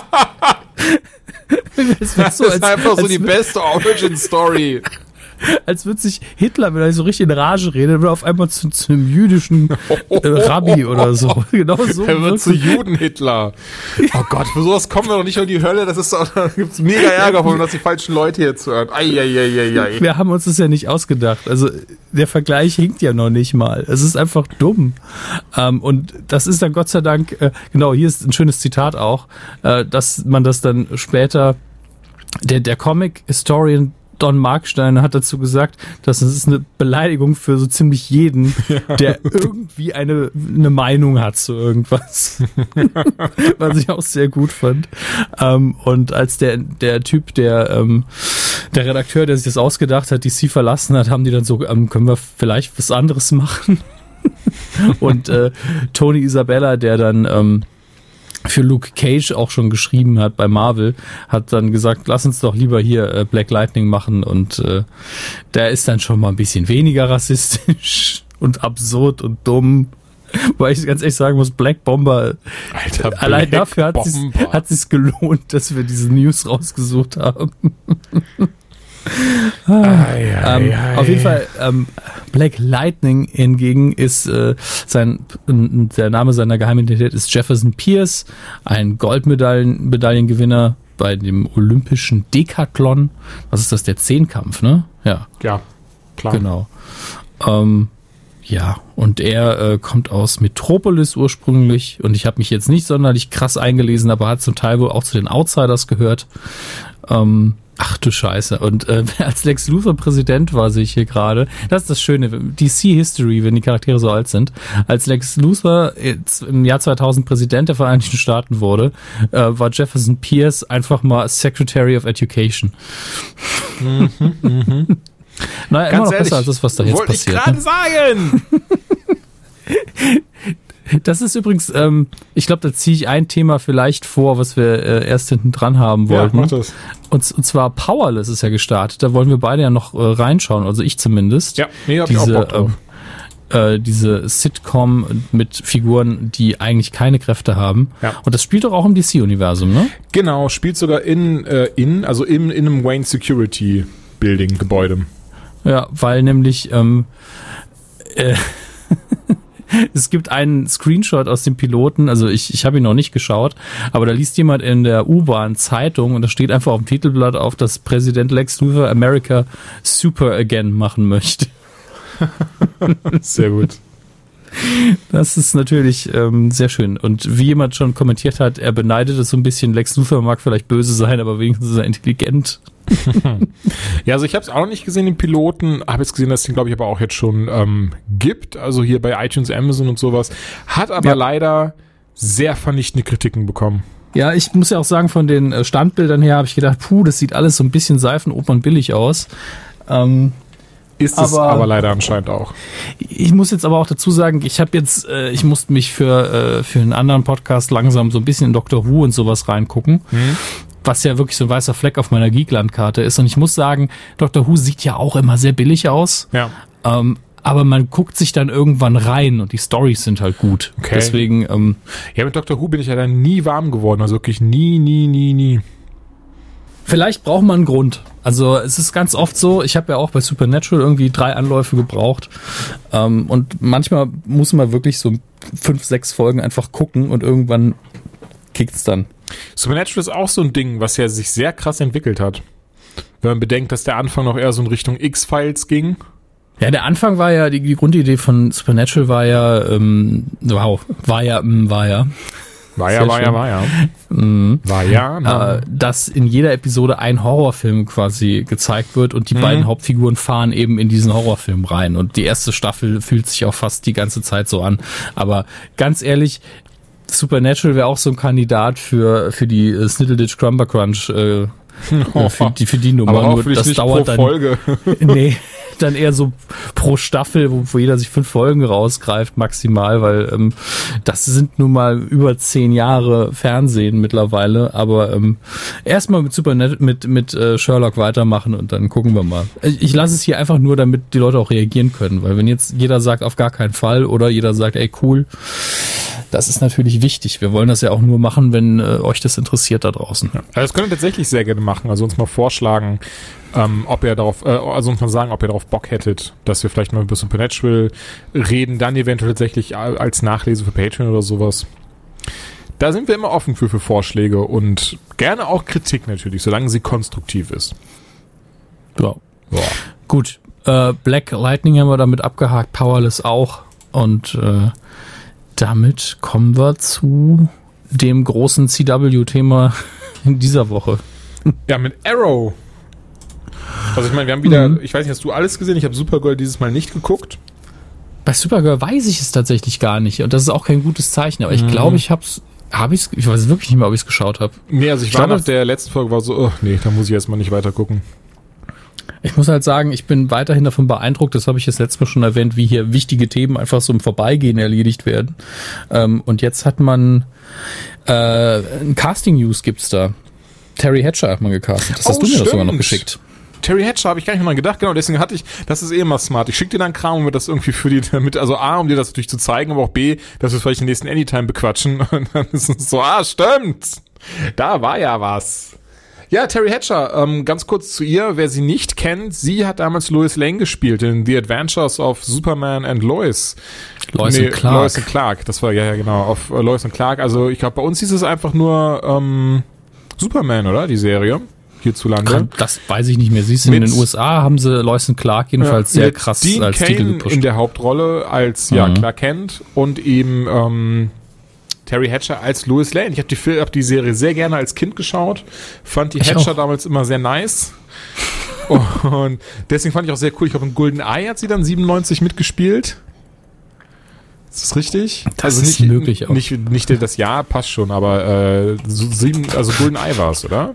das, das so, ist als, einfach so die beste Origin-Story als würde sich Hitler, wenn er so richtig in Rage redet, auf einmal zu, zu einem jüdischen äh, Rabbi oder so. Genau so. Er wird zu Juden-Hitler. Oh Gott, für sowas kommen wir doch nicht in die Hölle. Das ist doch, da gibt's mega Ärger, wenn das die falschen Leute jetzt hören. Eieieiei. Wir haben uns das ja nicht ausgedacht. Also der Vergleich hinkt ja noch nicht mal. Es ist einfach dumm. Ähm, und das ist dann Gott sei Dank, äh, genau, hier ist ein schönes Zitat auch, äh, dass man das dann später der, der Comic-Historian Don Markstein hat dazu gesagt, dass es eine Beleidigung für so ziemlich jeden, der irgendwie eine, eine Meinung hat zu irgendwas. Was ich auch sehr gut fand. Ähm, und als der, der Typ, der, ähm, der Redakteur, der sich das ausgedacht hat, die sie verlassen hat, haben die dann so, ähm, können wir vielleicht was anderes machen? und äh, Tony Isabella, der dann ähm, für Luke Cage auch schon geschrieben hat bei Marvel, hat dann gesagt, lass uns doch lieber hier äh, Black Lightning machen und äh, der ist dann schon mal ein bisschen weniger rassistisch und absurd und dumm. Weil ich ganz ehrlich sagen muss, Black Bomber, Alter, Black allein dafür hat es gelohnt, dass wir diese News rausgesucht haben. Ai, ai, ähm, ai. Auf jeden Fall, ähm, Black Lightning hingegen ist äh, sein, der Name seiner Geheimidentität ist Jefferson Pierce, ein Goldmedaillengewinner bei dem Olympischen Decathlon. Was ist das? Der Zehnkampf, ne? Ja. Ja, klar. Genau. Ähm, ja, und er äh, kommt aus Metropolis ursprünglich und ich habe mich jetzt nicht sonderlich krass eingelesen, aber hat zum Teil wohl auch zu den Outsiders gehört. Ähm, Ach du Scheiße. Und äh, als Lex Luthor Präsident war, sehe ich hier gerade. Das ist das Schöne, DC History, wenn die Charaktere so alt sind. Als Lex Luthor im Jahr 2000 Präsident der Vereinigten Staaten wurde, äh, war Jefferson Pierce einfach mal Secretary of Education. Mhm, mhm. Naja, Ganz immer noch ehrlich, besser als das, was da jetzt passiert. Ich gerade ne? sagen! Das ist übrigens, ähm, ich glaube, da ziehe ich ein Thema vielleicht vor, was wir äh, erst hinten dran haben wollten. Ja, mach das. Und, und zwar Powerless ist ja gestartet. Da wollen wir beide ja noch äh, reinschauen, also ich zumindest. Ja, nee, hab diese, ich auch Bock drauf. Äh, äh, diese Sitcom mit Figuren, die eigentlich keine Kräfte haben. Ja. Und das spielt doch auch im DC-Universum, ne? Genau, spielt sogar in, äh, in also in, in einem Wayne Security Building, Gebäude. Ja, weil nämlich ähm, äh, es gibt einen Screenshot aus dem Piloten, also ich, ich habe ihn noch nicht geschaut, aber da liest jemand in der U-Bahn Zeitung und da steht einfach auf dem Titelblatt auf, dass Präsident Lex Luthor America Super Again machen möchte. Sehr gut. Das ist natürlich ähm, sehr schön. Und wie jemand schon kommentiert hat, er beneidet es so ein bisschen. Lex Luthor mag vielleicht böse sein, aber wenigstens ist er intelligent. ja, also ich habe es auch noch nicht gesehen, den Piloten. Habe jetzt gesehen, dass es den, glaube ich, aber auch jetzt schon ähm, gibt. Also hier bei iTunes, Amazon und sowas. Hat aber ja. leider sehr vernichtende Kritiken bekommen. Ja, ich muss ja auch sagen, von den äh, Standbildern her habe ich gedacht, puh, das sieht alles so ein bisschen Seifenopern billig aus. Ähm, ist aber, es aber leider anscheinend auch. Ich muss jetzt aber auch dazu sagen, ich habe jetzt, äh, ich musste mich für, äh, für einen anderen Podcast langsam so ein bisschen in Doctor Who und sowas reingucken. Mhm was ja wirklich so ein weißer Fleck auf meiner Geekland-Karte ist. Und ich muss sagen, Dr. Who sieht ja auch immer sehr billig aus. Ja. Ähm, aber man guckt sich dann irgendwann rein und die Stories sind halt gut. Okay. Deswegen. Ähm, ja, mit Dr. Who bin ich ja dann nie warm geworden. Also wirklich nie, nie, nie, nie. Vielleicht braucht man einen Grund. Also es ist ganz oft so, ich habe ja auch bei Supernatural irgendwie drei Anläufe gebraucht. Ähm, und manchmal muss man wirklich so fünf, sechs Folgen einfach gucken und irgendwann kickt's dann. Supernatural ist auch so ein Ding, was ja sich sehr krass entwickelt hat. Wenn man bedenkt, dass der Anfang noch eher so in Richtung X-Files ging. Ja, der Anfang war ja, die, die Grundidee von Supernatural war ja, ähm, wow, war ja, mm, war ja. War ja, war ja, war ja. Mhm. War ja. na. äh, dass in jeder Episode ein Horrorfilm quasi gezeigt wird und die Mhm. beiden Hauptfiguren fahren eben in diesen Horrorfilm rein. Und die erste Staffel fühlt sich auch fast die ganze Zeit so an. Aber ganz ehrlich, Supernatural wäre auch so ein Kandidat für, für die äh, Sniddleditch Crumber Crunch, äh, äh, für, die, für die Nummer. aber Nur das dauert pro dann, Folge. nee, dann eher so pro Staffel, wo, wo jeder sich fünf Folgen rausgreift maximal, weil ähm, das sind nun mal über zehn Jahre Fernsehen mittlerweile. Aber ähm, erstmal mit Supernet mit mit äh, Sherlock weitermachen und dann gucken wir mal. Ich, ich lasse es hier einfach nur, damit die Leute auch reagieren können, weil wenn jetzt jeder sagt auf gar keinen Fall oder jeder sagt, ey cool, das ist natürlich wichtig. Wir wollen das ja auch nur machen, wenn äh, euch das interessiert da draußen. Also das könnt ihr tatsächlich sehr gerne machen. Also uns mal vorschlagen, ähm, ob ihr darauf, äh, also uns mal sagen, ob ihr darauf Bock hättet, dass wir vielleicht mal über Supernatural reden, dann eventuell tatsächlich als Nachlese für Patreon oder sowas. Da sind wir immer offen für, für Vorschläge und gerne auch Kritik natürlich, solange sie konstruktiv ist. Ja. Ja. Gut, äh, Black Lightning haben wir damit abgehakt, Powerless auch. Und äh, damit kommen wir zu dem großen CW-Thema in dieser Woche. Ja, mit Arrow. Also ich meine, wir haben wieder, Mhm. ich weiß nicht, hast du alles gesehen? Ich habe Supergirl dieses Mal nicht geguckt. Bei Supergirl weiß ich es tatsächlich gar nicht. Und das ist auch kein gutes Zeichen. Aber ich Mhm. glaube, ich hab's. Hab ich's, ich weiß wirklich nicht mehr, ob ich es geschaut habe. Nee, also ich, Ich war glaube, nach der letzten Folge war so, oh, nee, da muss ich erstmal nicht weiter gucken. Ich muss halt sagen, ich bin weiterhin davon beeindruckt, das habe ich das letzte Mal schon erwähnt, wie hier wichtige Themen einfach so im Vorbeigehen erledigt werden. Ähm, und jetzt hat man äh, ein Casting-News gibt's da. Terry Hatcher hat man gecastet. Das hast Oh, du mir das sogar noch geschickt. Terry Hatcher habe ich gar nicht mehr dran gedacht, genau, deswegen hatte ich, das ist eh immer smart. Ich schicke dir dann Kram, um mir das irgendwie für die, damit, also A, um dir das natürlich zu zeigen, aber auch B, dass wir vielleicht den nächsten Anytime bequatschen. Und dann ist es so, ah, stimmt. Da war ja was. Ja, Terry Hatcher, ähm, ganz kurz zu ihr, wer sie nicht kennt, sie hat damals Lois Lane gespielt in The Adventures of Superman and Lois. Lois und Clark. Lois und Clark, das war, ja, ja, genau, auf äh, Lois und Clark. Also ich glaube, bei uns hieß es einfach nur ähm, Superman, oder? Die Serie hierzulande. Das weiß ich nicht mehr. Siehst du, in den USA haben sie Lois und Clark jedenfalls Ja, sehr krass Dean als Cain Titel gepusht. in der Hauptrolle als ja Mhm. Clark Kent und eben ähm, Terry Hatcher als Louis Lane. Ich habe die, hab die Serie sehr gerne als Kind geschaut, fand die Ich Hatcher auch. damals immer sehr nice. Und deswegen fand ich auch sehr cool. Ich glaube, in Golden Eye hat sie dann 97 mitgespielt. Ist das richtig? Das ist möglich auch. Nicht, nicht das Jahr passt schon, aber äh, sieben, also Golden Eye war es, oder?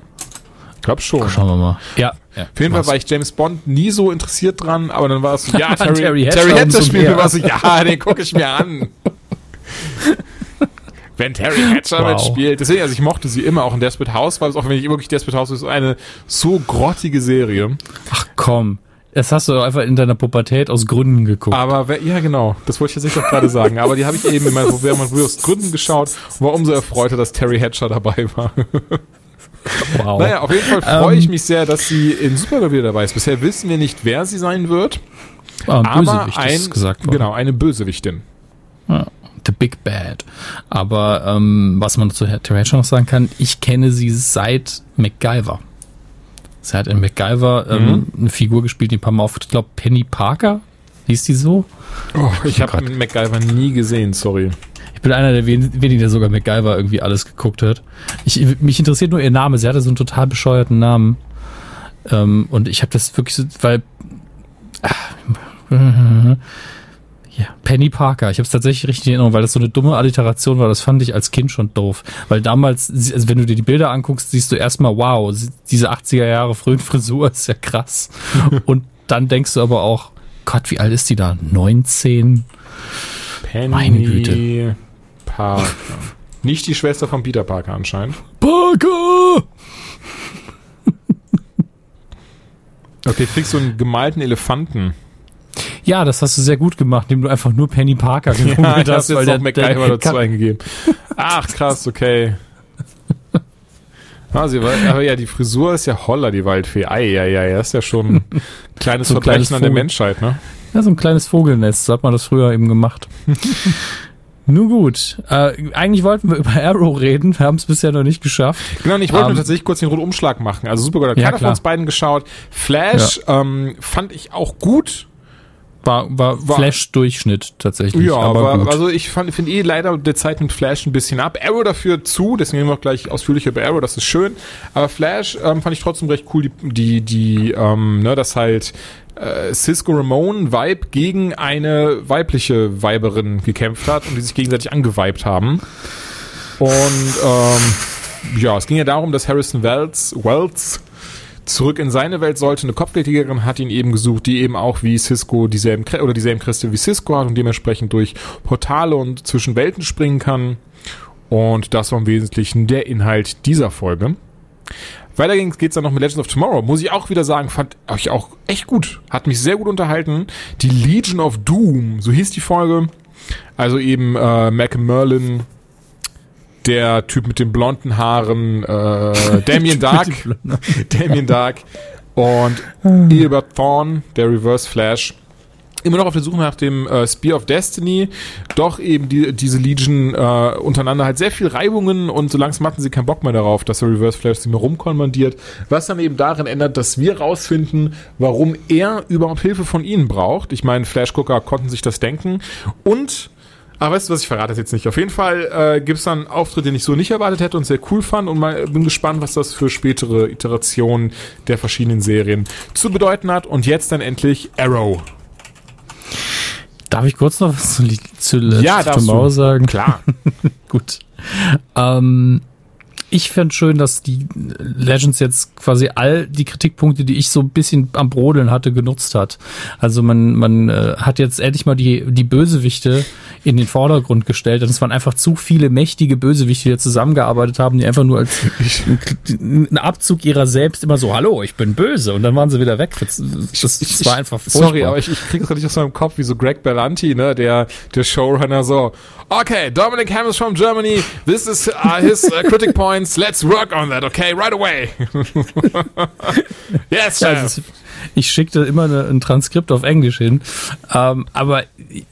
Ich glaube schon. Schauen wir mal. Ja. ja Auf jeden Fall war ich James Bond nie so interessiert dran, aber dann war es so, ja, Terry Terry, Hatcher Terry Hatcher mir was, so, ja, den gucke ich mir an. Wenn Terry Hatcher Wow. mitspielt, deswegen, also ich mochte sie immer, auch in Desperate House, weil es auch wenn ich wirklich Desperate House ist, eine so grottige Serie. Ach komm. Das hast du doch einfach in deiner Pubertät aus Gründen geguckt. Aber wer, ja, genau, das wollte ich tatsächlich auch gerade sagen. Aber die habe ich eben in meiner Jugend aus Gründen geschaut und war umso erfreuter, dass Terry Hatcher dabei war. wow. Naja, auf jeden Fall freue ich Ähm. mich sehr, dass sie in Supergirl wieder dabei ist. Bisher wissen wir nicht, wer sie sein wird. Ah, ein aber Bösewicht ein, ist gesagt worden. genau, eine Bösewichtin. Ja, The Big Bad. Aber ähm, was man zu Terry Hatcher noch sagen kann, ich kenne sie seit MacGyver. Sie hat in MacGyver ähm, Mhm. eine Figur gespielt, die ein paar Mal auf, ich glaube, Penny Parker. Hieß die so? Oh, ich habe MacGyver nie gesehen, sorry. Ich bin einer der wen- wenigen, der sogar MacGyver irgendwie alles geguckt hat. Ich, mich interessiert nur ihr Name. Sie hatte so einen total bescheuerten Namen. Ähm, und ich habe das wirklich so, weil. Ja, Penny Parker. Ich habe es tatsächlich richtig in Erinnerung, weil das so eine dumme Alliteration war. Das fand ich als Kind schon doof. Weil damals, also wenn du dir die Bilder anguckst, siehst du erstmal, wow, diese 80er Jahre frühen Frisur ist ja krass. und dann denkst du aber auch, Gott, wie alt ist die da? 19? Penny Meine Güte. Parker. Nicht die Schwester von Peter Parker anscheinend. Parker! Okay, kriegst du einen gemalten Elefanten. Ja, das hast du sehr gut gemacht, indem du einfach nur Penny Parker gegoogelt Ja, hast. hast jetzt noch der- MacGyver dazu eingegeben. Ach, krass, okay. Ah, sie war, aber ja, die Frisur ist ja Holler, die Waldfee. Ei, ja, ja, ja, ist ja schon ein kleines So ein Verbrechen kleines an der. Menschheit, ne? Ja, so ein kleines Vogelnest, so hat man das früher eben gemacht. Nun gut, äh, eigentlich wollten wir über Arrow reden, wir haben es bisher noch nicht geschafft. Genau, und ich wollte Ähm, tatsächlich kurz den Rundumschlag machen. Also Supergirl hat Ja, keiner von klar. uns beiden geschaut. Flash ähm, fand ich auch gut. War, war, War- Flash-Durchschnitt tatsächlich. Ja, aber gut. also ich finde eh leider der Zeit mit Flash ein bisschen ab. Arrow dafür zu, deswegen reden wir auch gleich ausführlicher über Arrow, das ist schön. Aber Flash ähm, fand ich trotzdem recht cool, die, die, die ähm, ne, dass halt äh, Cisco Ramon Vibe gegen eine weibliche Weiberin gekämpft hat und die sich gegenseitig angeweibt haben. Und ähm, ja, es ging ja darum, dass Harrison Wells, Wells zurück in seine Welt sollte. Eine Kopfgeldjägerin hat ihn eben gesucht, die eben auch wie Cisco dieselben oder dieselben Kräfte wie Cisco hat und dementsprechend durch Portale und zwischen Welten springen kann. Und das war im Wesentlichen der Inhalt dieser Folge. Weiter geht's geht's dann noch mit Legends of Tomorrow. Muss ich auch wieder sagen, fand ich auch echt gut. Hat mich sehr gut unterhalten. Die Legion of Doom, so hieß die Folge. Also eben äh, Malcolm Merlin, der Typ mit den blonden Haaren, äh, Damien Dark, Damien Dark und Gilbert Thorne, der Reverse Flash. Immer noch auf der Suche nach dem äh, Spear of Destiny. Doch eben die, diese Legion äh, untereinander halt sehr viel Reibungen und so langsam hatten sie keinen Bock mehr darauf, dass der Reverse Flash sie mehr rumkommandiert. Was dann eben darin ändert, dass wir rausfinden, warum er überhaupt Hilfe von ihnen braucht. Ich meine, Flash-Gucker konnten sich das denken. Und aber weißt du was, ich verrate das jetzt nicht. Auf jeden Fall äh, gibt es dann einen Auftritt, den ich so nicht erwartet hätte und sehr cool fand und mal bin gespannt, was das für spätere Iterationen der verschiedenen Serien zu bedeuten hat. Und jetzt dann endlich Arrow. Darf ich kurz noch was zu, zu Ja, darfst Tomorrow sagen? Klar. Gut. Ähm, ich fände schön, dass die Legends jetzt quasi all die Kritikpunkte, die ich so ein bisschen am Brodeln hatte, genutzt hat. Also man, man äh, hat jetzt endlich mal die, die Bösewichte in den Vordergrund gestellt. Und es waren einfach zu viele mächtige Bösewichte, die da zusammengearbeitet haben, die einfach nur als ein Abzug ihrer selbst immer so, hallo, ich bin böse. Und dann waren sie wieder weg. Das, das, das war einfach furchtbar. Sorry, aber ich, ich kriege das nicht aus meinem Kopf, wie so Greg Berlanti, ne, der, der Showrunner so, okay, Dominic Hammes from Germany, this is uh, his uh, critic points, let's work on that, okay, right away. yes, Ja, also ich schickte immer eine, ein Transkript auf Englisch hin. Ähm, aber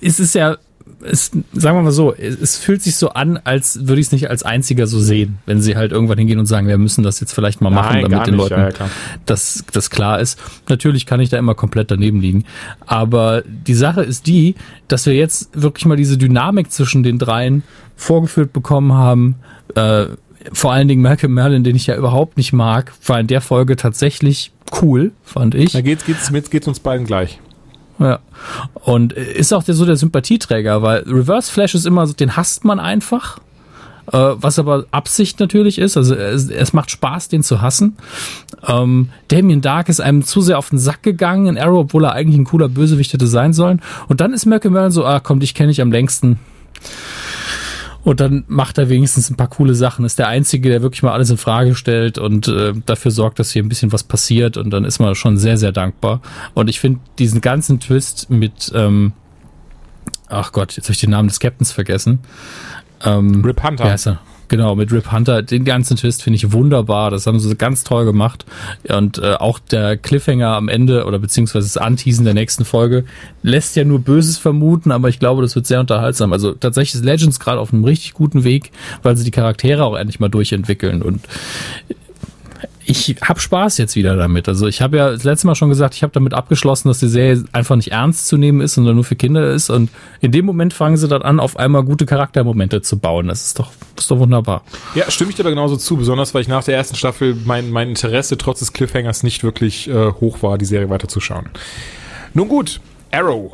es ist ja, es, sagen wir mal so, es, es fühlt sich so an, als würde ich es nicht als einziger so sehen, wenn sie halt irgendwann hingehen und sagen, wir müssen das jetzt vielleicht mal machen, Nein, damit den nicht, Leuten ja, ja, klar. das, das klar ist. Natürlich kann ich da immer komplett daneben liegen. Aber die Sache ist die, dass wir jetzt wirklich mal diese Dynamik zwischen den dreien vorgeführt bekommen haben. Äh, vor allen Dingen Malcolm Merlin, den ich ja überhaupt nicht mag, war in der Folge tatsächlich cool, fand ich. Da geht's, geht's, mit, geht's uns beiden gleich. Ja. Und ist auch der, so der Sympathieträger, weil Reverse Flash ist immer so, den hasst man einfach. Äh, was aber Absicht natürlich ist. Also es, es macht Spaß, den zu hassen. Ähm, Damien Dark ist einem zu sehr auf den Sack gegangen in Arrow, obwohl er eigentlich ein cooler Bösewicht hätte sein sollen. Und dann ist Malcolm Merlin so, ah komm, dich kenne ich am längsten. Und dann macht er wenigstens ein paar coole Sachen. Ist der Einzige, der wirklich mal alles in Frage stellt und äh, dafür sorgt, dass hier ein bisschen was passiert. Und dann ist man schon sehr, sehr dankbar. Und ich finde diesen ganzen Twist mit, ähm, ach Gott, jetzt habe ich den Namen des Captains vergessen. Ähm, Rip Hunter. Wer heißt er? Genau, mit Rip Hunter. Den ganzen Twist finde ich wunderbar. Das haben sie ganz toll gemacht. Und äh, auch der Cliffhanger am Ende oder beziehungsweise das Anteasen der nächsten Folge lässt ja nur Böses vermuten, aber ich glaube, das wird sehr unterhaltsam. Also tatsächlich ist Legends gerade auf einem richtig guten Weg, weil sie die Charaktere auch endlich mal durchentwickeln. Und ich habe Spaß jetzt wieder damit. Also ich habe ja das letzte Mal schon gesagt, ich habe damit abgeschlossen, dass die Serie einfach nicht ernst zu nehmen ist, sondern nur für Kinder ist. Und in dem Moment fangen sie dann an, auf einmal gute Charaktermomente zu bauen. Das ist doch, das ist doch wunderbar. Ja, stimme ich dir aber genauso zu, besonders weil ich nach der ersten Staffel mein, mein Interesse trotz des Cliffhangers nicht wirklich äh, hoch war, die Serie weiterzuschauen. Nun gut, Arrow.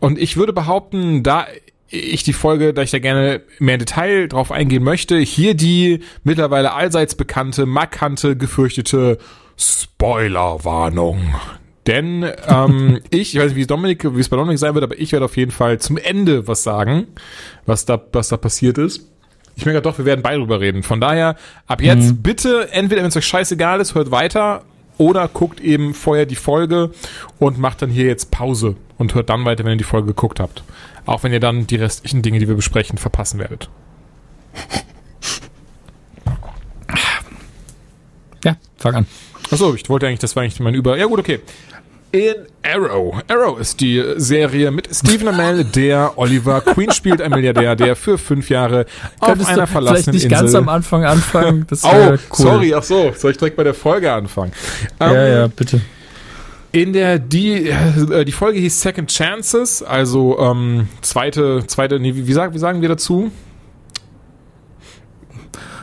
Und ich würde behaupten, da ich die Folge, da ich da gerne mehr im Detail drauf eingehen möchte, hier die mittlerweile allseits bekannte, markante, gefürchtete Spoilerwarnung. Denn ähm, ich, ich weiß nicht, wie es Dominik, wie es bei Dominik sein wird, aber ich werde auf jeden Fall zum Ende was sagen, was da, was da passiert ist. Ich merke doch, wir werden beide drüber reden. Von daher, ab jetzt bitte, entweder wenn es euch scheißegal ist, hört weiter oder guckt eben vorher die Folge und macht dann hier jetzt Pause und hört dann weiter, wenn ihr die Folge geguckt habt. Auch wenn ihr dann die restlichen Dinge, die wir besprechen, verpassen werdet. Ja, fang an. Achso, ich wollte eigentlich, das war eigentlich mein Über... Ja gut, okay. In Arrow. Arrow ist die Serie mit Stephen Amell, der Oliver Queen spielt, ein Milliardär, der für fünf Jahre auf Könntest einer du vielleicht verlassenen nicht Insel... ganz am Anfang anfangen? Das Oh, cool. sorry, ach so, soll ich direkt bei der Folge anfangen? Ähm, Ja, ja, bitte. In der die äh, die Folge hieß Second Chances, also ähm, zweite zweite nee, wie, wie sagen wie sagen wir dazu?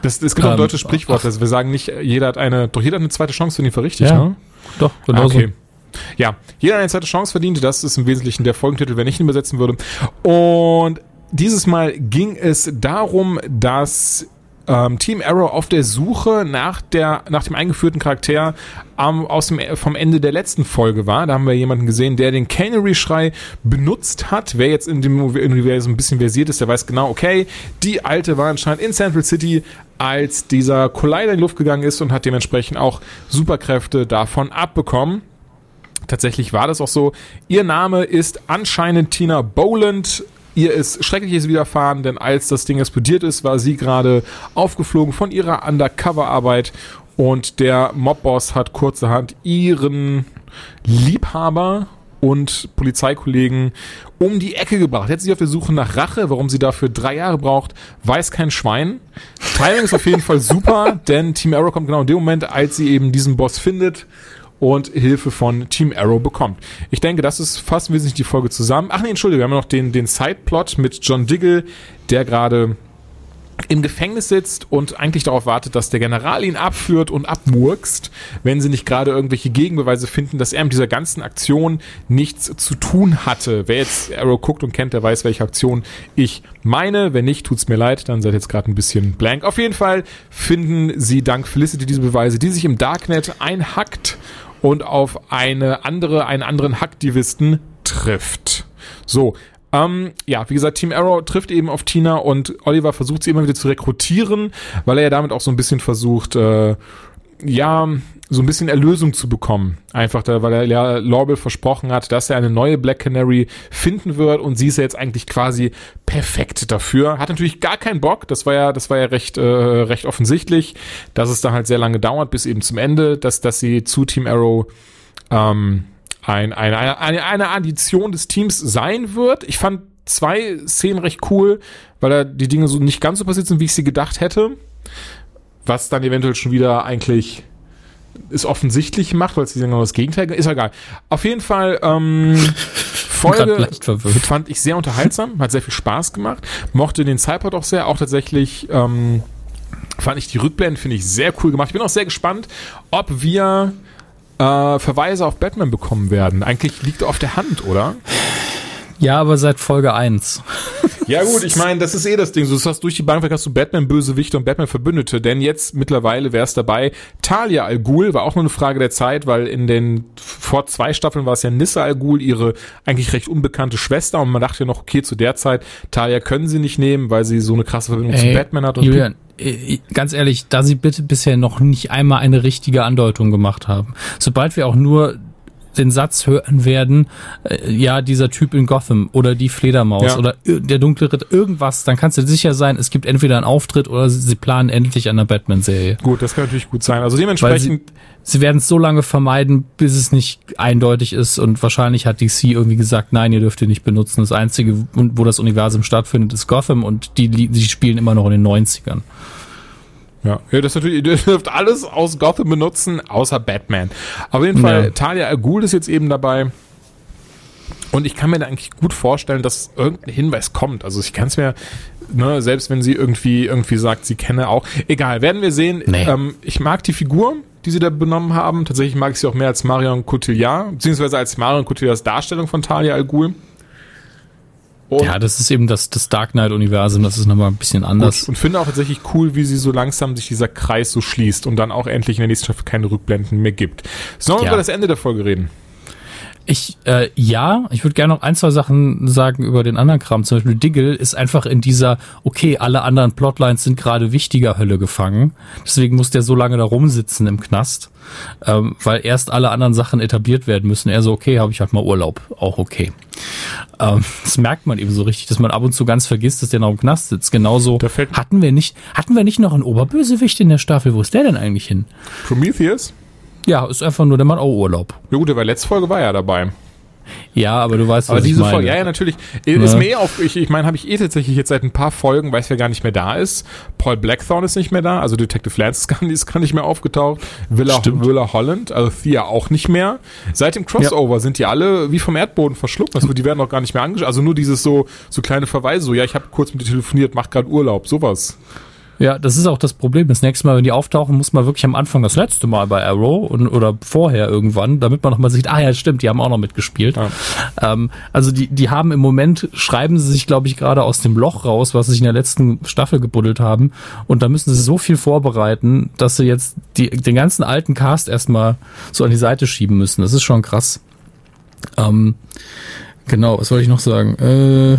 Das, es gibt auch ein Ähm, deutsches Sprichwort, also wir sagen nicht jeder hat eine doch jeder hat eine zweite Chance, ich war richtig, Ja, ne? Doch, Ah, genau so. Ja, jeder eine zweite Chance verdient. Das ist im Wesentlichen der Folgentitel, wenn ich ihn übersetzen würde. Und dieses Mal ging es darum, dass ähm, Team Arrow auf der Suche nach der nach dem eingeführten Charakter ähm, aus dem vom Ende der letzten Folge war. Da haben wir jemanden gesehen, der den Canary-Schrei benutzt hat. Wer jetzt in dem Universum ein bisschen versiert ist, der weiß genau, okay, die alte war anscheinend in Central City, als dieser Collider in die Luft gegangen ist und hat dementsprechend auch Superkräfte davon abbekommen. Tatsächlich war das auch so. Ihr Name ist anscheinend Tina Boland. Ihr ist Schreckliches widerfahren, denn als das Ding explodiert ist, war sie gerade aufgeflogen von ihrer Undercover-Arbeit und der Mobboss hat kurzerhand ihren Liebhaber und Polizeikollegen um die Ecke gebracht. Jetzt ist sie auf der Suche nach Rache. Warum sie dafür drei Jahre braucht, weiß kein Schwein. Timing ist auf jeden Fall super, denn Team Arrow kommt genau in dem Moment, als sie eben diesen Boss findet und Hilfe von Team Arrow bekommt. Ich denke, das ist fast wesentlich die Folge zusammen. Ach nee, Entschuldigung, wir haben noch den, den Sideplot mit John Diggle, der gerade im Gefängnis sitzt und eigentlich darauf wartet, dass der General ihn abführt und abmurkst, wenn sie nicht gerade irgendwelche Gegenbeweise finden, dass er mit dieser ganzen Aktion nichts zu tun hatte. Wer jetzt Arrow guckt und kennt, der weiß, welche Aktion ich meine. Wenn nicht, tut's mir leid, dann seid jetzt gerade ein bisschen blank. Auf jeden Fall finden sie dank Felicity diese Beweise, die sich im Darknet einhackt und auf eine andere, einen anderen Hacktivisten trifft. So, ähm, ja, wie gesagt, Team Arrow trifft eben auf Tina und Oliver versucht sie immer wieder zu rekrutieren, weil er ja damit auch so ein bisschen versucht, äh, ja, so ein bisschen Erlösung zu bekommen. Einfach, da, weil er ja Laurel versprochen hat, dass er eine neue Black Canary finden wird und sie ist ja jetzt eigentlich quasi perfekt dafür. Hat natürlich gar keinen Bock, das war ja, das war ja recht, äh, recht offensichtlich, dass es dann halt sehr lange dauert, bis eben zum Ende, dass, dass sie zu Team Arrow ähm, ein, eine, eine, eine Addition des Teams sein wird. Ich fand zwei Szenen recht cool, weil da die Dinge so nicht ganz so passiert sind, wie ich sie gedacht hätte. Was dann eventuell schon wieder eigentlich ist offensichtlich macht, weil es genau das Gegenteil ist. Egal. Auf jeden Fall, ähm, Folge fand ich sehr unterhaltsam, hat sehr viel Spaß gemacht, mochte den Cypod auch sehr, auch tatsächlich, ähm, fand ich die Rückblenden, finde ich sehr cool gemacht. Ich bin auch sehr gespannt, ob wir äh, Verweise auf Batman bekommen werden. Eigentlich liegt auf der Hand, oder? Ja, aber seit Folge 1. Ja gut, ich meine, das ist eh das Ding. So, das hast durch die Bank weg hast du Batman-Bösewichte und Batman-Verbündete, denn jetzt mittlerweile wäre es dabei. Talia Al Ghul war auch nur eine Frage der Zeit, weil in den vor zwei Staffeln war es ja Nissa Al Ghul, ihre eigentlich recht unbekannte Schwester und man dachte ja noch, okay, zu der Zeit, Talia können sie nicht nehmen, weil sie so eine krasse Verbindung zu Ey, Batman hat und Julian, ganz ehrlich, da sie bitte bisher noch nicht einmal eine richtige Andeutung gemacht haben. Sobald wir auch nur den Satz hören werden, äh, ja, dieser Typ in Gotham oder die Fledermaus Ja. oder der dunkle Ritter, irgendwas, dann kannst du sicher sein, es gibt entweder einen Auftritt oder sie, planen endlich an der Batman-Serie. Gut, das kann natürlich gut sein. Also Weil dementsprechend, sie, sie werden es so lange vermeiden, bis es nicht eindeutig ist und wahrscheinlich hat DC irgendwie gesagt, nein, ihr dürft ihn nicht benutzen. Das Einzige, wo das Universum stattfindet, ist Gotham und die, die spielen immer noch in den 90ern. Ja, ja, das natürlich, ihr dürft alles aus Gotham benutzen, außer Batman. Auf jeden Fall, Ja. Talia Al Ghul ist jetzt eben dabei. Und ich kann mir da eigentlich gut vorstellen, dass irgendein Hinweis kommt. Also ich kann es mir, ne, selbst wenn sie irgendwie irgendwie sagt, sie kenne auch. Egal, werden wir sehen. Nee. Ähm, ich mag die Figur, die sie da benommen haben. Tatsächlich mag ich sie auch mehr als Marion Cotillard, beziehungsweise als Marion Cotillards Darstellung von Talia Al Ghul. Und, Ja, das ist eben das, das Dark Knight-Universum, das ist nochmal ein bisschen anders. gut, und finde auch tatsächlich cool, wie sie so langsam sich dieser Kreis so schließt und dann auch endlich in der nächsten Staffel keine Rückblenden mehr gibt. Sollen wir Ja. über das Ende der Folge reden? Ich, äh, ja, ich würde gerne noch ein, zwei Sachen sagen über den anderen Kram. Zum Beispiel Diggle ist einfach in dieser, okay, alle anderen Plotlines sind gerade wichtiger Hölle gefangen. Deswegen muss der so lange da rumsitzen im Knast, ähm, weil erst alle anderen Sachen etabliert werden müssen. Er so, okay, habe ich halt mal Urlaub. Auch okay. Ähm, das merkt man eben so richtig, dass man ab und zu ganz vergisst, dass der noch im Knast sitzt. Genauso hatten wir nicht, hatten wir nicht noch einen Oberbösewicht in der Staffel? Wo ist der denn eigentlich hin? Prometheus? Ja, ist einfach nur der Mann auch Urlaub. Ja gut, der war letzte Folge war ja dabei. Ja, aber du weißt, Aber was ich diese meine. Folge, ja, ja, natürlich. Ist mir eh auf, ich, ich meine, habe ich eh tatsächlich jetzt seit ein paar Folgen, weiß wer gar nicht mehr da ist. Paul Blackthorne ist nicht mehr da, also Detective Lance ist gar nicht, ist gar nicht mehr aufgetaucht. Willa, Stimmt. Willa Holland, also Thea auch nicht mehr. Seit dem Crossover sind die alle wie vom Erdboden verschluckt. Also die werden auch gar nicht mehr angeschaut. Also nur dieses so, so kleine Verweise, so, ja, ich habe kurz mit dir telefoniert, mach gerade Urlaub, sowas. Ja, das ist auch das Problem. Das nächste Mal, wenn die auftauchen, muss man wirklich am Anfang das letzte Mal bei Arrow und, oder vorher irgendwann, damit man nochmal sieht, ah ja, stimmt, die haben auch noch mitgespielt. Ja. Ähm, also die, die haben im Moment, schreiben sie sich, glaube ich, gerade aus dem Loch raus, was sie sich in der letzten Staffel gebuddelt haben. Und da müssen sie so viel vorbereiten, dass sie jetzt die, den ganzen alten Cast erstmal so an die Seite schieben müssen. Das ist schon krass. Ähm, genau, was wollte ich noch sagen? Äh,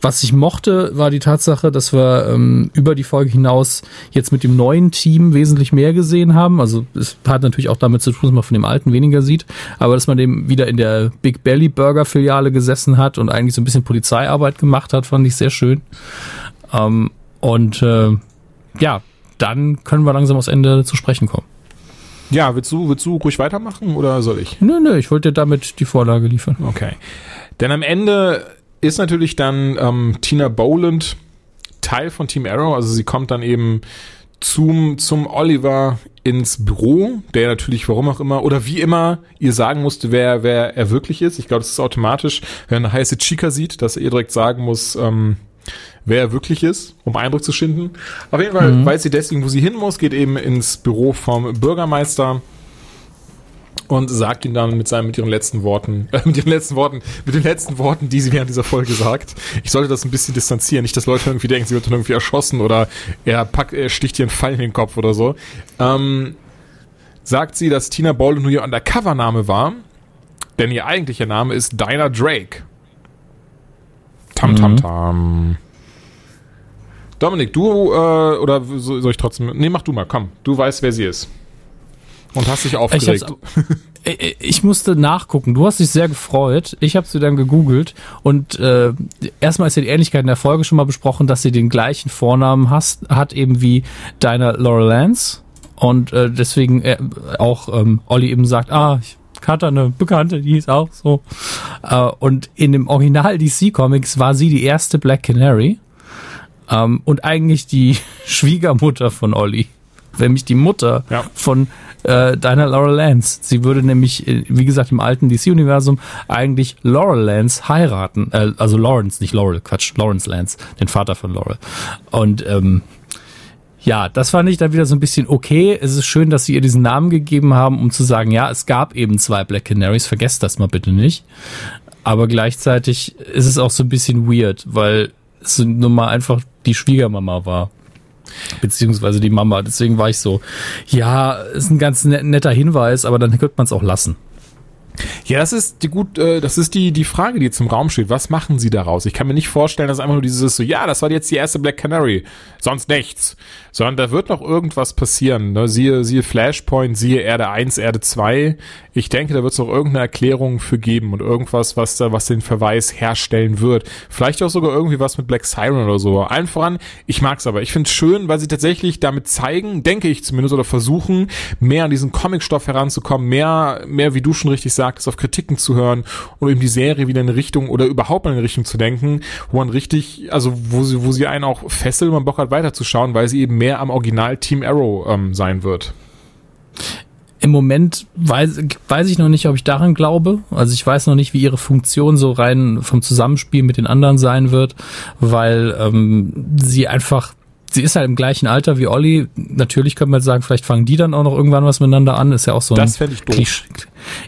Was ich mochte, war die Tatsache, dass wir ähm, über die Folge hinaus jetzt mit dem neuen Team wesentlich mehr gesehen haben. Also es hat natürlich auch damit zu tun, dass man von dem alten weniger sieht, aber dass man dem wieder in der Big Belly Burger Filiale gesessen hat und eigentlich so ein bisschen Polizeiarbeit gemacht hat, fand ich sehr schön. Ähm, und äh, ja, dann können wir langsam aufs Ende zu sprechen kommen. Ja, willst du, willst du ruhig weitermachen oder soll ich? Nö, nö, ich wollte dir damit die Vorlage liefern. Okay. Denn am Ende ist natürlich dann ähm, Tina Boland Teil von Team Arrow. Also sie kommt dann eben zum, zum Oliver ins Büro, der natürlich, warum auch immer, oder wie immer, ihr sagen musste, wer, wer er wirklich ist. Ich glaube, das ist automatisch, wenn er eine heiße Chica sieht, dass er ihr direkt sagen muss, ähm, wer er wirklich ist, um Eindruck zu schinden. Auf jeden Fall weiß sie deswegen, wo sie hin muss, geht eben ins Büro vom Bürgermeister und sagt ihn dann mit seinen mit ihren letzten Worten, äh, mit ihren letzten Worten, mit den letzten Worten, die sie während dieser Folge sagt. Ich sollte das ein bisschen distanzieren, nicht, dass Leute irgendwie denken, sie wird dann irgendwie erschossen oder er packt, er sticht ihr einen Pfeil in den Kopf oder so. Ähm, sagt sie, dass Tina Boland nur ihr Undercover-Name war, denn ihr eigentlicher Name ist Dinah Drake. Tam tam tam. Dominik, du äh, oder so- soll ich trotzdem? Nee, mach du mal, komm. Du weißt, wer sie ist. Und hast dich aufgeregt. Ich, ich musste nachgucken. Du hast dich sehr gefreut. Ich habe sie dann gegoogelt und äh, erstmal ist ja die Ähnlichkeit in der Folge schon mal besprochen, dass sie den gleichen Vornamen hast, hat eben wie deiner Laurel Lance und äh, deswegen äh, auch ähm, Olli eben sagt, ah, ich hatte eine Bekannte, die hieß auch so. Äh, und in dem Original DC Comics war sie die erste Black Canary ähm, und eigentlich die Schwiegermutter von Olli. Nämlich die Mutter Ja. von äh, deiner Laurel Lance. Sie würde nämlich, äh, wie gesagt, im alten DC-Universum eigentlich Laurel Lance heiraten. Äh, also Lawrence, nicht Laurel, Quatsch, Lawrence Lance, den Vater von Laurel. Und ähm, ja, das fand ich dann wieder so ein bisschen okay. Es ist schön, dass sie ihr diesen Namen gegeben haben, um zu sagen, ja, es gab eben zwei Black Canaries, vergesst das mal bitte nicht. Aber gleichzeitig ist es auch so ein bisschen weird, weil es nun mal einfach die Schwiegermama war. Beziehungsweise die Mama. Deswegen war ich so, ja, ist ein ganz net- netter Hinweis, aber dann könnte man es auch lassen. Ja, das ist die gut, äh, das ist die die Frage, die jetzt im Raum steht. Was machen sie daraus? Ich kann mir nicht vorstellen, dass einfach nur dieses so, ja, das war jetzt die erste Black Canary, sonst nichts, sondern da wird noch irgendwas passieren. Ne? Siehe siehe Flashpoint, siehe Erde 1, Erde 2. Ich denke, da wird es noch irgendeine Erklärung für geben und irgendwas, was da was den Verweis herstellen wird. Vielleicht auch sogar irgendwie was mit Black Siren oder so. Allen voran, ich mag's aber. Ich find's schön, weil sie tatsächlich damit zeigen, denke ich zumindest oder versuchen, mehr an diesen Comicstoff heranzukommen, mehr mehr wie du schon richtig sagtest, auf Kritiken zu hören und eben die Serie wieder in eine Richtung oder überhaupt in eine Richtung zu denken, wo man richtig, also wo sie, wo sie einen auch fesselt und man Bock hat weiterzuschauen, weil sie eben mehr am Original Team Arrow ähm, sein wird. Im Moment weiß, weiß ich noch nicht, ob ich daran glaube. Also ich weiß noch nicht, wie ihre Funktion so rein vom Zusammenspiel mit den anderen sein wird, weil ähm, sie einfach, sie ist halt im gleichen Alter wie Olli. Natürlich könnte man sagen, vielleicht fangen die dann auch noch irgendwann was miteinander an. Ist ja auch so ein. Klisch-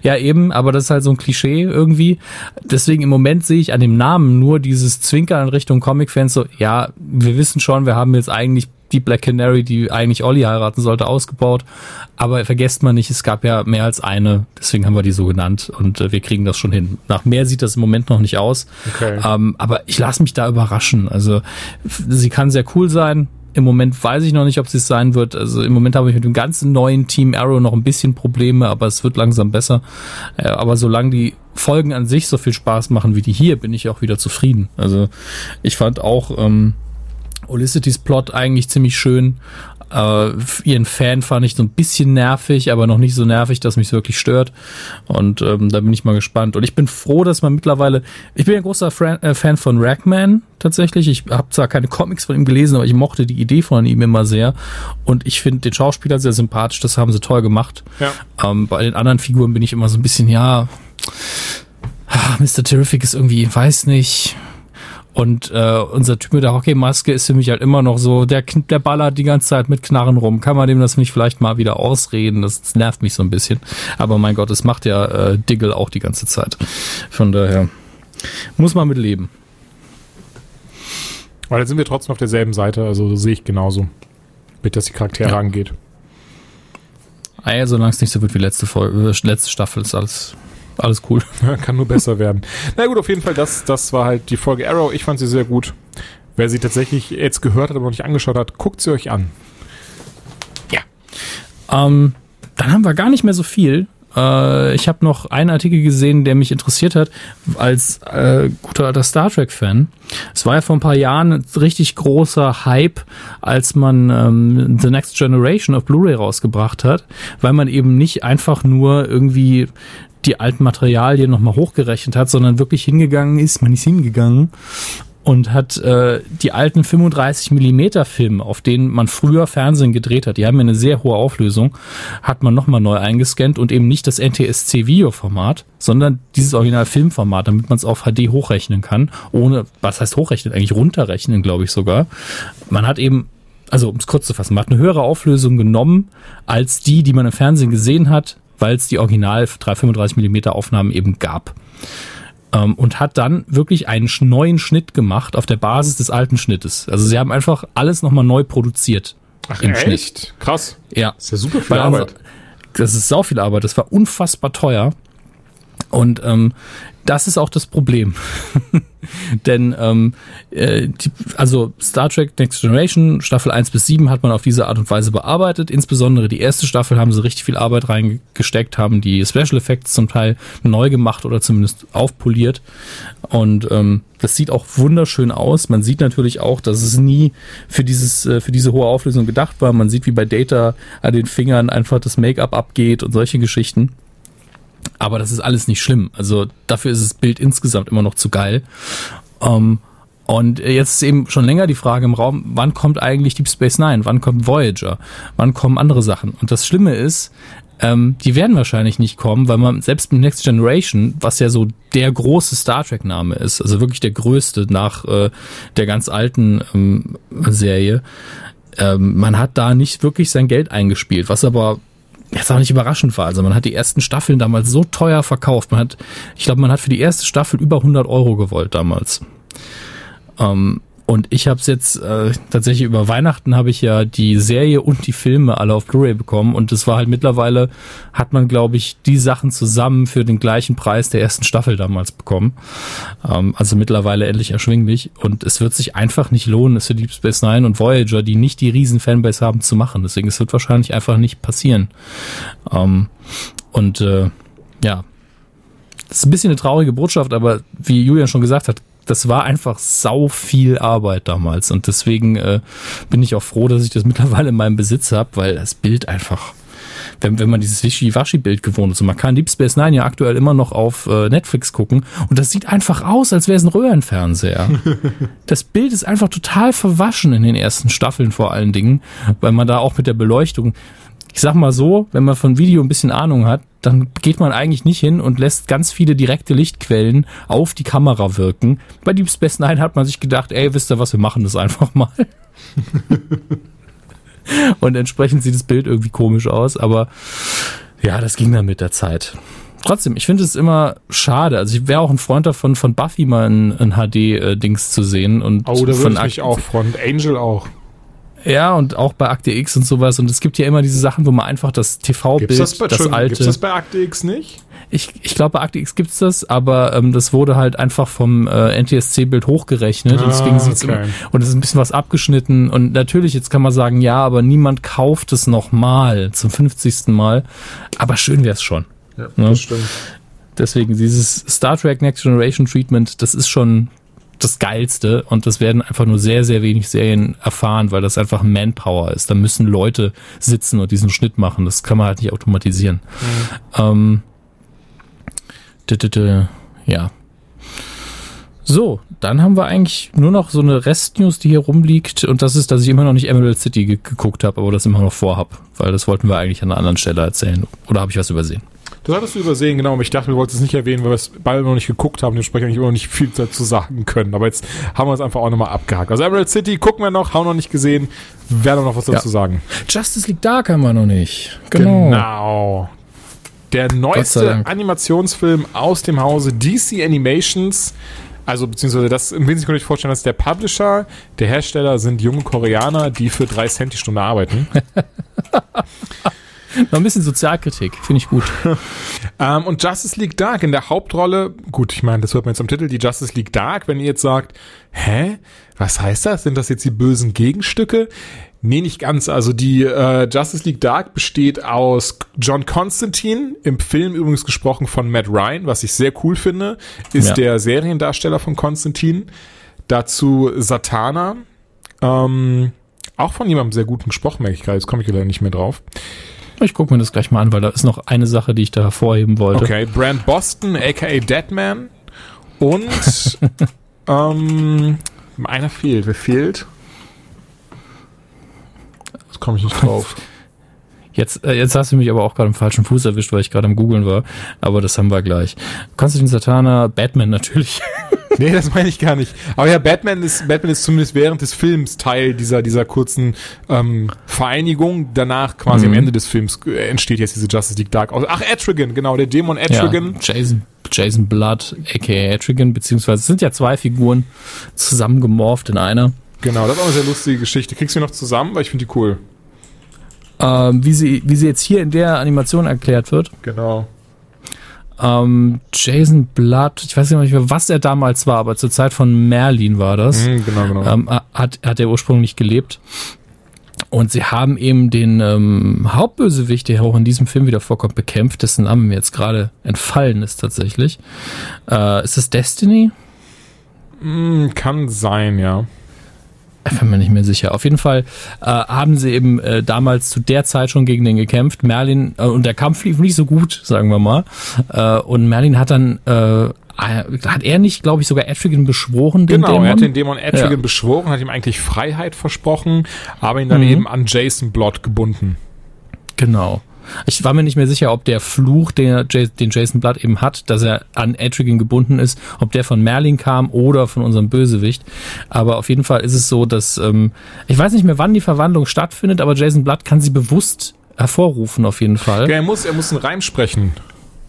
Ja, eben, aber das ist halt so ein Klischee irgendwie. Deswegen im Moment sehe ich an dem Namen nur dieses Zwinkern in Richtung Comic-Fans so, ja, wir wissen schon, wir haben jetzt eigentlich die Black Canary, die eigentlich Olli heiraten sollte, ausgebaut. Aber vergesst mal nicht, es gab ja mehr als eine. Deswegen haben wir die so genannt und äh, wir kriegen das schon hin. Nach mehr sieht das im Moment noch nicht aus. Okay. Ähm, aber ich lasse mich da überraschen. Also sie kann sehr cool sein. Im Moment weiß ich noch nicht, ob sie es sein wird. Also im Moment habe ich mit dem ganzen neuen Team Arrow noch ein bisschen Probleme, aber es wird langsam besser. Äh, aber solange die Folgen an sich so viel Spaß machen wie die hier, bin ich auch wieder zufrieden. Also ich fand auch ähm, Olicity's Plot eigentlich ziemlich schön. Äh, ihren Fan fand ich so ein bisschen nervig, aber noch nicht so nervig, dass mich wirklich stört. Und ähm, da bin ich mal gespannt. Und ich bin froh, dass man mittlerweile, ich bin ein großer äh, Fan von Ragman tatsächlich. Ich habe zwar keine Comics von ihm gelesen, aber ich mochte die Idee von ihm immer sehr. Und ich finde den Schauspieler sehr sympathisch. Das haben sie toll gemacht. Ja. Ähm, bei den anderen Figuren bin ich immer so ein bisschen, ja, ah, Mr. Terrific ist irgendwie, weiß nicht. Und äh, unser Typ mit der Hockeymaske ist für mich halt immer noch so, der, der ballert die ganze Zeit mit Knarren rum. Kann man dem das nicht vielleicht mal wieder ausreden? Das nervt mich so ein bisschen. Aber mein Gott, es macht ja äh, Diggle auch die ganze Zeit. Von daher muss man mit leben. Weil dann sind wir trotzdem auf derselben Seite, also das sehe ich genauso. Mit dass die Charaktere Ja. angeht. Ah ja, solange es nicht so wird wie letzte Folge, äh, letzte Staffel, ist alles, alles cool. Kann nur besser werden. Na gut, auf jeden Fall, das, das war halt die Folge Arrow. Ich fand sie sehr gut. Wer sie tatsächlich jetzt gehört hat, aber noch nicht angeschaut hat, guckt sie euch an. Ähm, dann haben wir gar nicht mehr so viel. Äh, ich habe noch einen Artikel gesehen, der mich interessiert hat, als äh, guter alter Star Trek-Fan. Es war ja vor ein paar Jahren ein richtig großer Hype, als man ähm, The Next Generation auf Blu-ray rausgebracht hat, weil man eben nicht einfach nur irgendwie die alten Materialien nochmal hochgerechnet hat, sondern wirklich hingegangen ist, man ist hingegangen und hat äh, die alten 35 Millimeter Filme, auf denen man früher Fernsehen gedreht hat, die haben ja eine sehr hohe Auflösung, hat man nochmal neu eingescannt und eben nicht das NTSC Videoformat, sondern dieses Original Filmformat, damit man es auf HD hochrechnen kann, ohne, was heißt hochrechnen, eigentlich runterrechnen, glaube ich sogar. Man hat eben also um es kurz zu fassen, man hat eine höhere Auflösung genommen als die, die man im Fernsehen gesehen hat, weil es die Original 335 Millimeter Aufnahmen eben gab ähm, und hat dann wirklich einen neuen Schnitt gemacht auf der Basis des alten Schnittes. Also sie haben einfach alles nochmal neu produziert Ach, im echt? Schnitt. Krass. Ja. Das ist ja super viel Weil also- Arbeit. Das ist sau viel Arbeit. Das war unfassbar teuer. Und ähm, das ist auch das Problem. Denn ähm, äh, die, also Star Trek Next Generation, Staffel 1 bis 7 hat man auf diese Art und Weise bearbeitet. Insbesondere die erste Staffel haben sie richtig viel Arbeit reingesteckt, haben die Special Effects zum Teil neu gemacht oder zumindest aufpoliert. Und ähm, das sieht auch wunderschön aus. Man sieht natürlich auch, dass es nie für dieses äh, für diese hohe Auflösung gedacht war. Man sieht, wie bei Data an den Fingern einfach das Make-up abgeht und solche Geschichten. Aber das ist alles nicht schlimm. Also dafür ist das Bild insgesamt immer noch zu geil. Ähm, und jetzt ist eben schon länger die Frage im Raum, wann kommt eigentlich Deep Space Nine? Wann kommt Voyager? Wann kommen andere Sachen? Und das Schlimme ist, ähm, die werden wahrscheinlich nicht kommen, weil man selbst mit Next Generation, was ja so der große Star Trek Name ist, also wirklich der größte nach äh, der ganz alten ähm, Serie, ähm, man hat da nicht wirklich sein Geld eingespielt, was aber jetzt auch nicht überraschend war. Also man hat die ersten Staffeln damals so teuer verkauft. Man hat, ich glaube, man hat für die erste Staffel über 100 Euro gewollt damals. Ähm, und ich habe es jetzt äh, tatsächlich über Weihnachten habe ich ja die Serie und die Filme alle auf Blu-ray bekommen und es war halt mittlerweile hat man glaube ich die Sachen zusammen für den gleichen Preis der ersten Staffel damals bekommen. Ähm, also mittlerweile endlich erschwinglich und es wird sich einfach nicht lohnen, es für Deep Space Nine und Voyager, die nicht die riesen Fanbase haben, zu machen. Deswegen es wird wahrscheinlich einfach nicht passieren. Ähm, und äh, ja, das ist ein bisschen eine traurige Botschaft, aber wie Julian schon gesagt hat, das war einfach sau viel Arbeit damals und deswegen äh, bin ich auch froh, dass ich das mittlerweile in meinem Besitz habe, weil das Bild einfach, wenn, wenn man dieses Wischi-Waschi-Bild gewohnt ist und man kann Deep Space Nine ja aktuell immer noch auf äh, Netflix gucken und das sieht einfach aus, als wäre es ein Röhrenfernseher. das Bild ist einfach total verwaschen in den ersten Staffeln vor allen Dingen, weil man da auch mit der Beleuchtung ich sag mal so, wenn man von Video ein bisschen Ahnung hat, dann geht man eigentlich nicht hin und lässt ganz viele direkte Lichtquellen auf die Kamera wirken. Bei Deep Space Nine hat man sich gedacht, ey, wisst ihr was, wir machen das einfach mal. und entsprechend sieht das Bild irgendwie komisch aus, aber ja, das ging dann mit der Zeit. Trotzdem, ich finde es immer schade. Also ich wäre auch ein Freund davon, von Buffy mal ein, ein HD-Dings zu sehen. Und Oh, da von würde ich mich auch freuen. Angel auch. Ja, und auch bei Akte X und sowas. Und es gibt ja immer diese Sachen, wo man einfach das TV-Bild, das, das, bei, das alte. gibt's das bei Akte X nicht? ich ich glaube, bei Akte X gibt's das, aber ähm, das wurde halt einfach vom äh, NTSC-Bild hochgerechnet. und deswegen Ah, sieht's okay. und es ist ein bisschen was abgeschnitten. Und natürlich, jetzt kann man sagen, ja, aber niemand kauft es nochmal zum 50. Mal. Aber schön wär's schon. Ja, Ja. das stimmt. Deswegen dieses Star Trek Next Generation Treatment, das ist schon, das Geilste und das werden einfach nur sehr, sehr wenig Serien erfahren, weil das einfach Manpower ist. Da müssen Leute sitzen und diesen Schnitt machen. Das kann man halt nicht automatisieren. Ähm, d- d- ja. So, dann haben wir eigentlich nur noch so eine Restnews, die hier rumliegt. Und das ist, dass ich immer noch nicht Emerald City ge geguckt habe, aber das immer noch vorhab. Weil das wollten wir eigentlich an einer anderen Stelle erzählen. Oder habe ich was übersehen? Das hattest du übersehen, genau. Aber ich dachte, wir wollten es nicht erwähnen, weil wir es beide noch nicht geguckt haben. Dementsprechend eigentlich immer noch nicht viel dazu sagen können. Aber jetzt haben wir es einfach auch nochmal abgehakt. Also Emerald City gucken wir noch, haben noch nicht gesehen. Werden noch was dazu Ja. sagen. Justice League Dark haben wir noch nicht. Genau. Der sei neueste. Animationsfilm aus dem Hause DC Animations. Also, beziehungsweise das im Wesentlichen könnt ihr euch vorstellen, dass der Publisher, der Hersteller sind junge Koreaner, die für drei Cent die Stunde arbeiten. Noch ein bisschen Sozialkritik, finde ich gut. Ähm, und Justice League Dark in der Hauptrolle, gut, ich meine, das hört man jetzt am Titel, die Justice League Dark, wenn ihr jetzt sagt, hä, was heißt das? Sind das jetzt die bösen Gegenstücke? Nee, nicht ganz. Also die äh, Justice League Dark besteht aus John Constantine, im Film übrigens gesprochen von Matt Ryan, was ich sehr cool finde, ist Ja. der Seriendarsteller von Constantine. Dazu Satana, ähm, auch von jemandem sehr guten gesprochen, merke ich gerade, jetzt komme ich leider nicht mehr drauf. Ich gucke mir das gleich mal an, weil da ist noch eine Sache, die ich da hervorheben wollte. Okay, Brand Boston, aka Deadman. Und ähm, einer fehlt. Wer fehlt? Jetzt komme ich nicht drauf. Jetzt, äh, jetzt hast du mich aber auch gerade im falschen Fuß erwischt, weil ich gerade am Googeln war. Aber das haben wir gleich. Konstantin Satana, Batman natürlich. nee, das meine ich gar nicht. Aber ja, Batman ist, Batman ist zumindest während des Films Teil dieser, dieser kurzen ähm, Vereinigung. Danach, quasi Mhm. am Ende des Films, äh, entsteht jetzt diese Justice League Dark. Ach, Etrigan, genau, der Dämon Etrigan. Ja, Jason, Jason Blood, aka Etrigan, beziehungsweise es sind ja zwei Figuren zusammengemorpht in einer. Genau, das ist auch eine sehr lustige Geschichte. Kriegst du die noch zusammen? Weil ich finde die cool. Ähm, wie, sie, wie sie jetzt hier in der Animation erklärt wird. Genau. Ähm, Jason Blood, ich weiß nicht mehr, was er damals war, aber zur Zeit von Merlin war das. Mhm, genau, genau. ähm, hat, hat er ursprünglich gelebt. Und sie haben eben den ähm, Hauptbösewicht, der auch in diesem Film wieder vorkommt, bekämpft, dessen Name mir jetzt gerade entfallen ist tatsächlich. Äh, ist es Destiny? Mm, kann sein, ja. Ich bin mir nicht mehr sicher. Auf jeden Fall äh, haben sie eben äh, damals zu der Zeit schon gegen den gekämpft. Merlin, äh, und der Kampf lief nicht so gut, sagen wir mal. Äh, und Merlin hat dann, äh, hat er nicht, glaube ich, sogar Etrigan beschworen, den Genau, Dämon? er hat den Dämon Etrigan Ja. beschworen, hat ihm eigentlich Freiheit versprochen, aber ihn dann Mhm. eben an Jason Blood gebunden. Genau. Ich war mir nicht mehr sicher, ob der Fluch, den, den Jason Blood eben hat, dass er an Etrigan gebunden ist, ob der von Merlin kam oder von unserem Bösewicht. Aber auf jeden Fall ist es so, dass ähm, ich weiß nicht mehr, wann die Verwandlung stattfindet, aber Jason Blood kann sie bewusst hervorrufen auf jeden Fall. Ja, er muss, er muss einen Reim sprechen.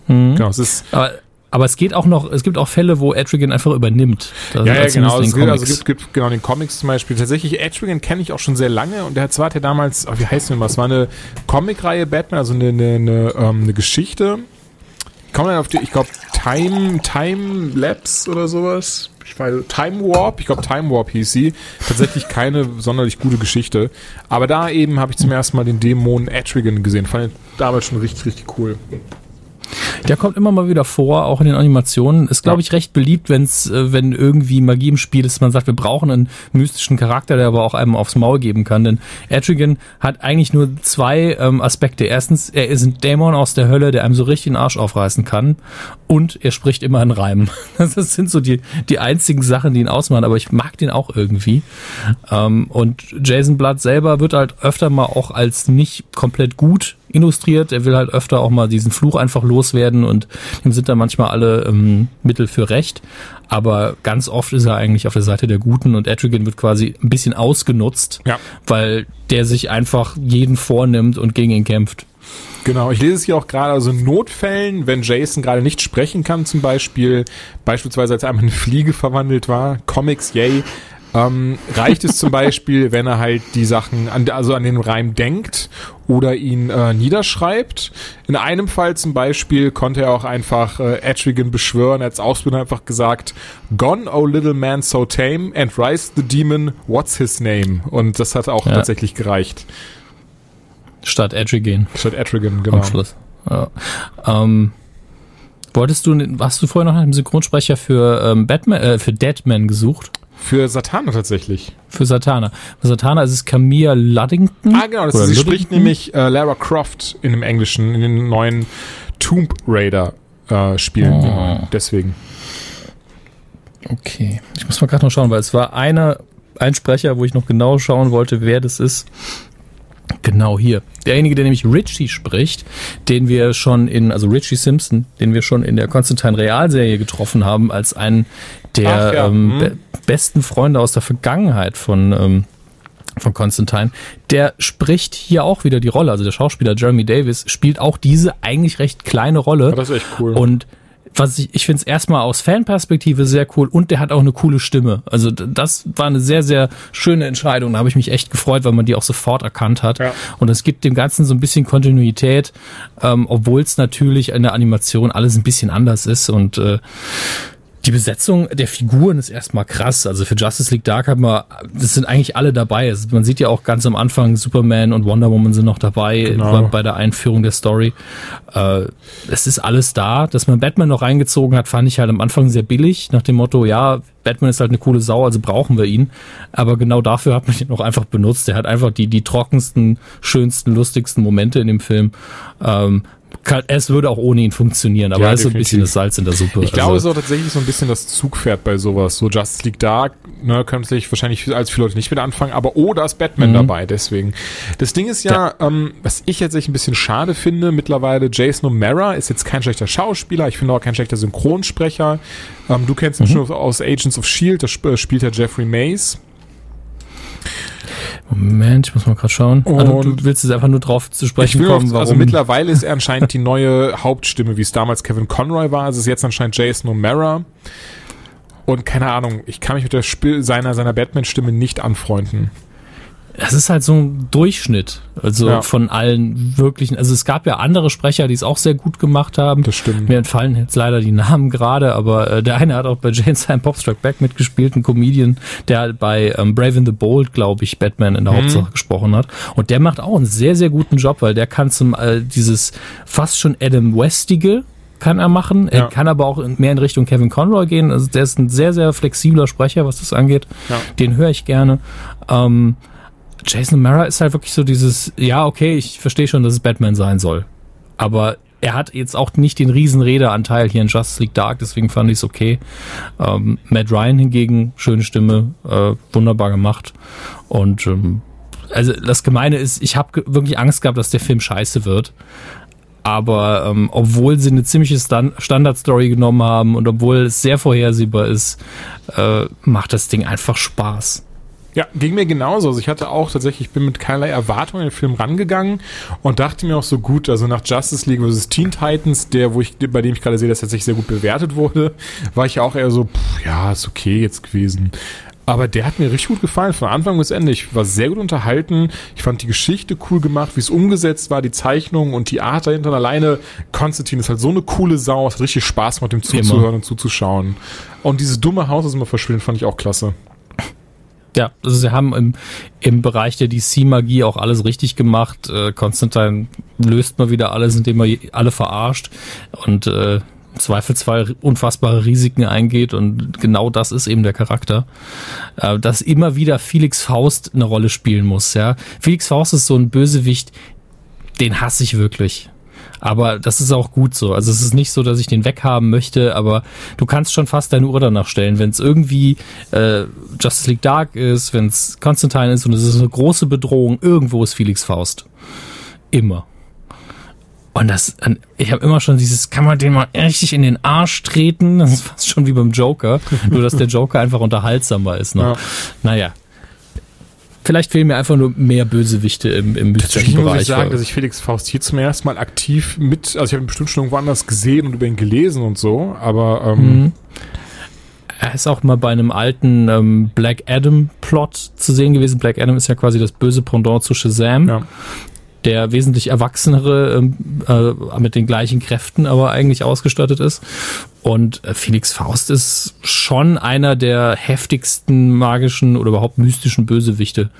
Mhm. Genau, es ist, Aber, aber es geht auch noch, es gibt auch Fälle, wo Etrigan einfach übernimmt. Das ja, ja, genau, in es gibt, also gibt, gibt genau den Comics zum Beispiel. Tatsächlich, Etrigan kenne ich auch schon sehr lange und der hat zwar hat er damals, oh, wie heißt denn was, war eine Comicreihe Batman, also eine, eine, eine, ähm, eine Geschichte. Kommt dann auf die, ich glaube, Time, Time Lapse oder sowas. Ich weiß, Time Warp, ich glaube Time Warp hieß sie. Tatsächlich keine sonderlich gute Geschichte. Aber da eben habe ich zum ersten Mal den Dämon Etrigan gesehen. Fand ich damals schon richtig, richtig cool. Der kommt immer mal wieder vor, auch in den Animationen. Ist, glaube ich, recht beliebt, wenn's, äh, wenn irgendwie Magie im Spiel ist. Man sagt, wir brauchen einen mystischen Charakter, der aber auch einem aufs Maul geben kann. Denn Etrigan hat eigentlich nur zwei ähm, Aspekte. Erstens, er ist ein Dämon aus der Hölle, der einem so richtig den Arsch aufreißen kann. Und er spricht immer in Reimen. Das sind so die, die einzigen Sachen, die ihn ausmachen. Aber ich mag den auch irgendwie. Ähm, und Jason Blood selber wird halt öfter mal auch als nicht komplett gut illustriert. Er will halt öfter auch mal diesen Fluch einfach loswerden und ihm sind da manchmal alle ähm, Mittel für recht. Aber ganz oft ist er eigentlich auf der Seite der Guten und Etrigan wird quasi ein bisschen ausgenutzt, Ja. weil der sich einfach jeden vornimmt und gegen ihn kämpft. Genau, ich lese es hier auch gerade, also in Notfällen, wenn Jason gerade nicht sprechen kann zum Beispiel, beispielsweise als er einmal in eine Fliege verwandelt war, Comics, yay, ähm, reicht es zum Beispiel, wenn er halt die Sachen, an, also an den Reim denkt oder ihn äh, niederschreibt. In einem Fall zum Beispiel konnte er auch einfach äh, Etrigan beschwören, er hat Ausbilder einfach gesagt, Gone, oh little man so tame, and rise the demon, what's his name? Und das hat auch Ja. tatsächlich gereicht. Statt Etrigan Statt Etrigan, am genau. Schluss. Ja. Ähm, Wolltest du, hast du vorher noch nach einem Synchronsprecher für ähm, Batman, äh, für Deadman gesucht? Für Satana tatsächlich. Für Satana. Für Satana ist es Camilla Luddington. Ah, genau. Das Oder sie Luddington? spricht nämlich äh, Lara Croft in dem Englischen, in den neuen Tomb Raider äh, Spielen. Oh. Genau. Deswegen. Okay. Ich muss mal gerade noch schauen, weil es war einer, ein Sprecher, wo ich noch genau schauen wollte, wer das ist. Genau hier. Derjenige, der nämlich Richie spricht, den wir schon in, also Richie Simpson, den wir schon in der Konstantin Realserie getroffen haben, als einen der ja, ähm, hm. Be besten Freunde aus der Vergangenheit von, ähm, von Constantine, der spricht hier auch wieder die Rolle. Also der Schauspieler Jeremy Davis spielt auch diese eigentlich recht kleine Rolle. Das ist echt cool. Und was ich, ich finde es erstmal aus Fanperspektive sehr cool und der hat auch eine coole Stimme. Also das war eine sehr, sehr schöne Entscheidung. Da habe ich mich echt gefreut, weil man die auch sofort erkannt hat. Ja. Und es gibt dem Ganzen so ein bisschen Kontinuität, ähm, obwohl es natürlich in der Animation alles ein bisschen anders ist und äh, die Besetzung der Figuren ist erstmal krass. Also für Justice League Dark hat man, das sind eigentlich alle dabei. Man sieht ja auch ganz am Anfang, Superman und Wonder Woman sind noch dabei Genau. bei, bei der Einführung der Story. Äh, es ist alles da. Dass man Batman noch reingezogen hat, fand ich halt am Anfang sehr billig, nach dem Motto, ja, Batman ist halt eine coole Sau, also brauchen wir ihn. Aber genau dafür hat man ihn auch einfach benutzt. Er hat einfach die, die trockensten, schönsten, lustigsten Momente in dem Film. Ähm, kann, es würde auch ohne ihn funktionieren, aber Ja, er ist so ein bisschen das Salz in der Suppe. Ich glaube, Also- es ist auch tatsächlich so ein bisschen das Zugpferd bei sowas. So Justice League Dark, ne, können sich wahrscheinlich als viele Leute nicht mit anfangen, aber oh, da ist Batman Mhm. dabei, deswegen. Das Ding ist ja, Ähm, was ich jetzt echt ein bisschen schade finde, mittlerweile Jason O'Mara ist jetzt kein schlechter Schauspieler, ich finde auch kein schlechter Synchronsprecher. Ähm, du kennst ihn Mhm. schon aus Agents of S.H.I.E.L.D., da sp spielt er Jeffrey Mace. Moment, ich muss mal gerade schauen. Ah, du, Und- du willst jetzt einfach nur drauf zu Ich sprechen will kommen, noch, warum? also mittlerweile ist er anscheinend die neue Hauptstimme, wie es damals Kevin Conroy war. Es ist jetzt anscheinend Jason O'Mara. Und keine Ahnung, ich kann mich mit der Spiel seiner, seiner Batman-Stimme nicht anfreunden. Das ist halt so ein Durchschnitt, also Ja. von allen wirklichen. Also es gab ja andere Sprecher, die es auch sehr gut gemacht haben. Das stimmt. Mir entfallen jetzt leider die Namen gerade, aber äh, der eine hat auch bei Jane Silent Pop Struck Back mitgespielt, ein Comedian, der bei ähm, Brave and the Bold, glaube ich, Batman in der Hauptsache gesprochen hat. Und der macht auch einen sehr, sehr guten Job, weil der kann zum äh, dieses fast schon Adam Westige kann er machen. Ja. Er kann aber auch mehr in Richtung Kevin Conroy gehen. Also der ist ein sehr, sehr flexibler Sprecher, was das angeht. Ja. Den höre ich gerne. Ähm, Jason Mara ist halt wirklich so dieses, ja, okay, ich verstehe schon, dass es Batman sein soll. Aber er hat jetzt auch nicht den riesen Redeanteil hier in Justice League Dark, deswegen fand ich es okay. Ähm, Matt Ryan hingegen, schöne Stimme, äh, wunderbar gemacht. Und ähm, also das Gemeine ist, ich habe wirklich Angst gehabt, dass der Film scheiße wird. Aber ähm, obwohl sie eine ziemliche Stan Standardstory genommen haben und obwohl es sehr vorhersehbar ist, äh, macht das Ding einfach Spaß. Ja, ging mir genauso. Also ich hatte auch tatsächlich, ich bin mit keinerlei Erwartungen in den Film rangegangen und dachte mir auch so gut, also nach Justice League vs. Teen Titans, der, wo ich, bei dem ich gerade sehe, dass tatsächlich sehr gut bewertet wurde, war ich ja auch eher so, pff, ja, ist okay jetzt gewesen. Aber der hat mir richtig gut gefallen, von Anfang bis Ende. Ich war sehr gut unterhalten. Ich fand die Geschichte cool gemacht, wie es umgesetzt war, die Zeichnung und die Art dahinter. Und alleine Konstantin ist halt so eine coole Sau. Es hat richtig Spaß gemacht, dem zuzuhören und zuzuschauen. Und dieses dumme Haus, das immer verschwindet, fand ich auch klasse. Ja, also sie haben im, im Bereich der DC-Magie auch alles richtig gemacht. Äh, Konstantin löst mal wieder alles, indem er alle verarscht und äh, im Zweifelsfall unfassbare Risiken eingeht und genau das ist eben der Charakter. Äh, dass immer wieder Felix Faust eine Rolle spielen muss, ja. Felix Faust ist so ein Bösewicht, den hasse ich wirklich. Aber das ist auch gut so. Also es ist nicht so, dass ich den weghaben möchte, aber du kannst schon fast deine Uhr danach stellen. Wenn es irgendwie äh, Justice League Dark ist, wenn es Constantine ist und es ist eine große Bedrohung, irgendwo ist Felix Faust. Immer. Und das, ich habe immer schon dieses, kann man den mal richtig in den Arsch treten? Das ist fast schon wie beim Joker. Nur, dass der Joker einfach unterhaltsamer ist. Ne? Ja. Naja. Vielleicht fehlen mir einfach nur mehr Bösewichte im, im mystischen Tatsächlich muss Bereich. ich sagen, dass ich Felix Faust hier zum ersten Mal aktiv mit, also ich habe ihn bestimmt schon irgendwo anders gesehen und über ihn gelesen und so, aber ähm, Mhm. Er ist auch mal bei einem alten ähm, Black Adam Plot zu sehen gewesen. Black Adam ist ja quasi das böse Pendant zu Shazam. ja. Der wesentlich erwachsenere, ähm, äh, mit den gleichen Kräften aber eigentlich ausgestattet ist. Und äh, Felix Faust ist schon einer der heftigsten magischen oder überhaupt mystischen Bösewichte,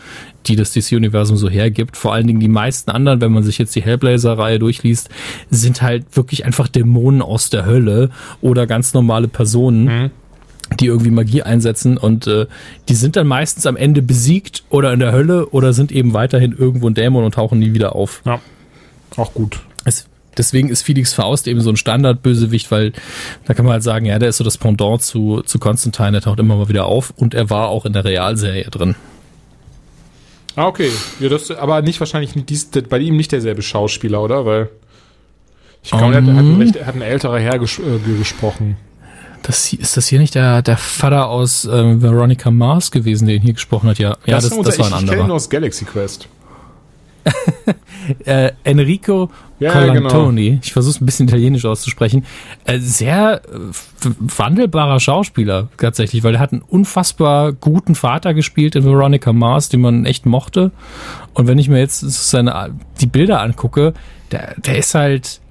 die das DC-Universum so hergibt. Vor allen Dingen die meisten anderen, wenn man sich jetzt die Hellblazer-Reihe durchliest, sind halt wirklich einfach Dämonen aus der Hölle oder ganz normale Personen. Mhm die irgendwie Magie einsetzen und äh, die sind dann meistens am Ende besiegt oder in der Hölle oder sind eben weiterhin irgendwo ein Dämon und tauchen nie wieder auf. Ja, auch gut. Es, deswegen ist Felix Faust eben so ein Standardbösewicht, weil da kann man halt sagen, ja, der ist so das Pendant zu, zu Constantine, der taucht immer mal wieder auf und er war auch in der Realserie drin. Ah, okay. Ja, das, aber nicht wahrscheinlich nicht dies, bei ihm nicht derselbe Schauspieler, oder? Weil ich glaube, um, er, hat, hat, ein, er hat ein älterer Herr ges äh, gesprochen. Das, ist das hier nicht der, der Vater aus äh, Veronica Mars gewesen, der ihn hier gesprochen hat? Ja, ja das, das, das war ein ich, anderer. Ich kenne aus Galaxy Quest. äh, Enrico ja, Colantoni, genau. ich versuche es ein bisschen italienisch auszusprechen, äh, sehr äh, wandelbarer Schauspieler tatsächlich, weil er hat einen unfassbar guten Vater gespielt in Veronica Mars, den man echt mochte. Und wenn ich mir jetzt seine die Bilder angucke, der, der ist halt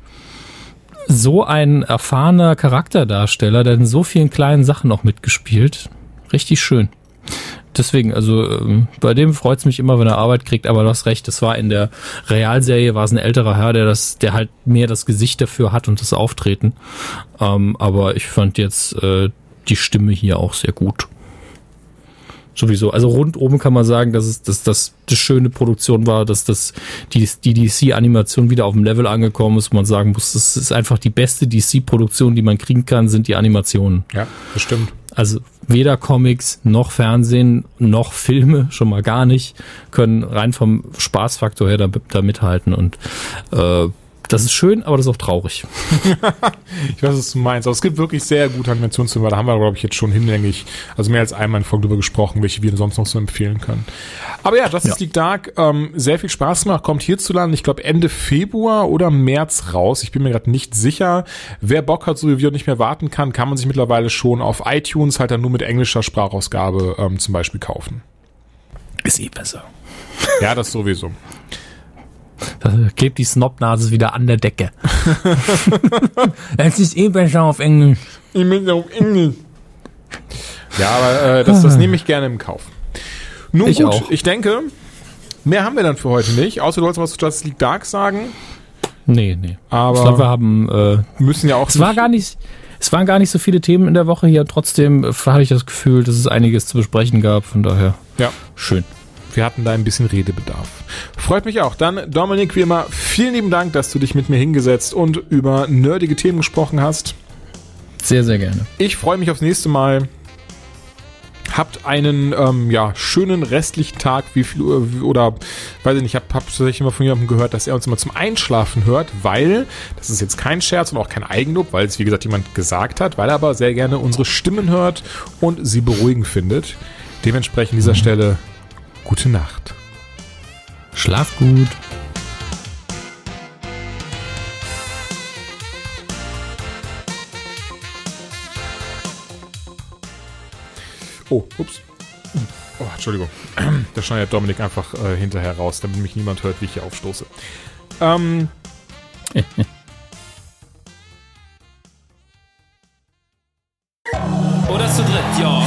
so ein erfahrener Charakterdarsteller, der in so vielen kleinen Sachen noch mitgespielt. Richtig schön deswegen, also ähm, bei dem freut es mich immer, wenn er Arbeit kriegt, aber du hast recht, das war in der Realserie, war es ein älterer Herr, der das, der halt mehr das Gesicht dafür hat und das Auftreten. Ähm, aber ich fand jetzt äh, die Stimme hier auch sehr gut. Sowieso. Also rundum kann man sagen, dass es dass das eine schöne Produktion war, dass das die, die DC-Animation wieder auf dem Level angekommen ist, wo man sagen muss, das ist einfach die beste DC-Produktion, die man kriegen kann, sind die Animationen. Ja, das stimmt. Also weder Comics noch Fernsehen noch Filme, schon mal gar nicht, können rein vom Spaßfaktor her da, da mithalten und äh, das ist schön, aber das ist auch traurig. ich weiß, was du meinst. Aber es gibt wirklich sehr gute Animationsfilme. Da haben wir, glaube ich, jetzt schon hinlänglich, also mehr als einmal in Folge drüber gesprochen, welche wir sonst noch so empfehlen können. Aber ja, Justice ja. League Dark, ähm, sehr viel Spaß gemacht, kommt hierzulande, ich glaube, Ende Februar oder März raus. Ich bin mir gerade nicht sicher. Wer Bock hat, so wie wir nicht mehr warten kann, kann man sich mittlerweile schon auf iTunes halt dann nur mit englischer Sprachausgabe ähm, zum Beispiel kaufen. Ist eh besser. Ja, das sowieso. Da klebt die Snobnase wieder an der Decke. Es ist eh besser auf Englisch. Ich bin auf Englisch. Ja, aber äh, das, das nehme ich gerne im Kauf. Nun ich gut, auch. ich denke, mehr haben wir dann für heute nicht, außer du wolltest was zu Justice League Dark sagen. Nee, nee. Aber ich glaube, wir haben äh, müssen ja auch. Es war gar nicht. Es waren gar nicht so viele Themen in der Woche hier. Trotzdem hatte ich das Gefühl, dass es einiges zu besprechen gab. Von daher. Ja. Schön wir hatten da ein bisschen Redebedarf. Freut mich auch. Dann, Dominik, wie immer, vielen lieben Dank, dass du dich mit mir hingesetzt und über nerdige Themen gesprochen hast. Sehr, sehr gerne. Ich freue mich aufs nächste Mal. Habt einen ähm, ja, schönen restlichen Tag, wie viel Uhr, oder weiß ich nicht, ich habe hab tatsächlich immer von jemandem gehört, dass er uns immer zum Einschlafen hört, weil, das ist jetzt kein Scherz und auch kein Eigenlob, weil es wie gesagt jemand gesagt hat, weil er aber sehr gerne unsere Stimmen hört und sie beruhigend findet. Dementsprechend an dieser mhm. Stelle Gute Nacht. Schlaf gut. Oh, ups. Oh, Entschuldigung. Da schneidet Dominik einfach äh, hinterher raus, damit mich niemand hört, wie ich hier aufstoße. Ähm. Oder zu dritt, ja.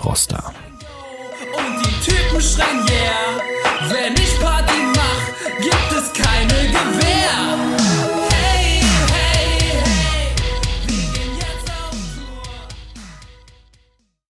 Froster. Und die Typen schreien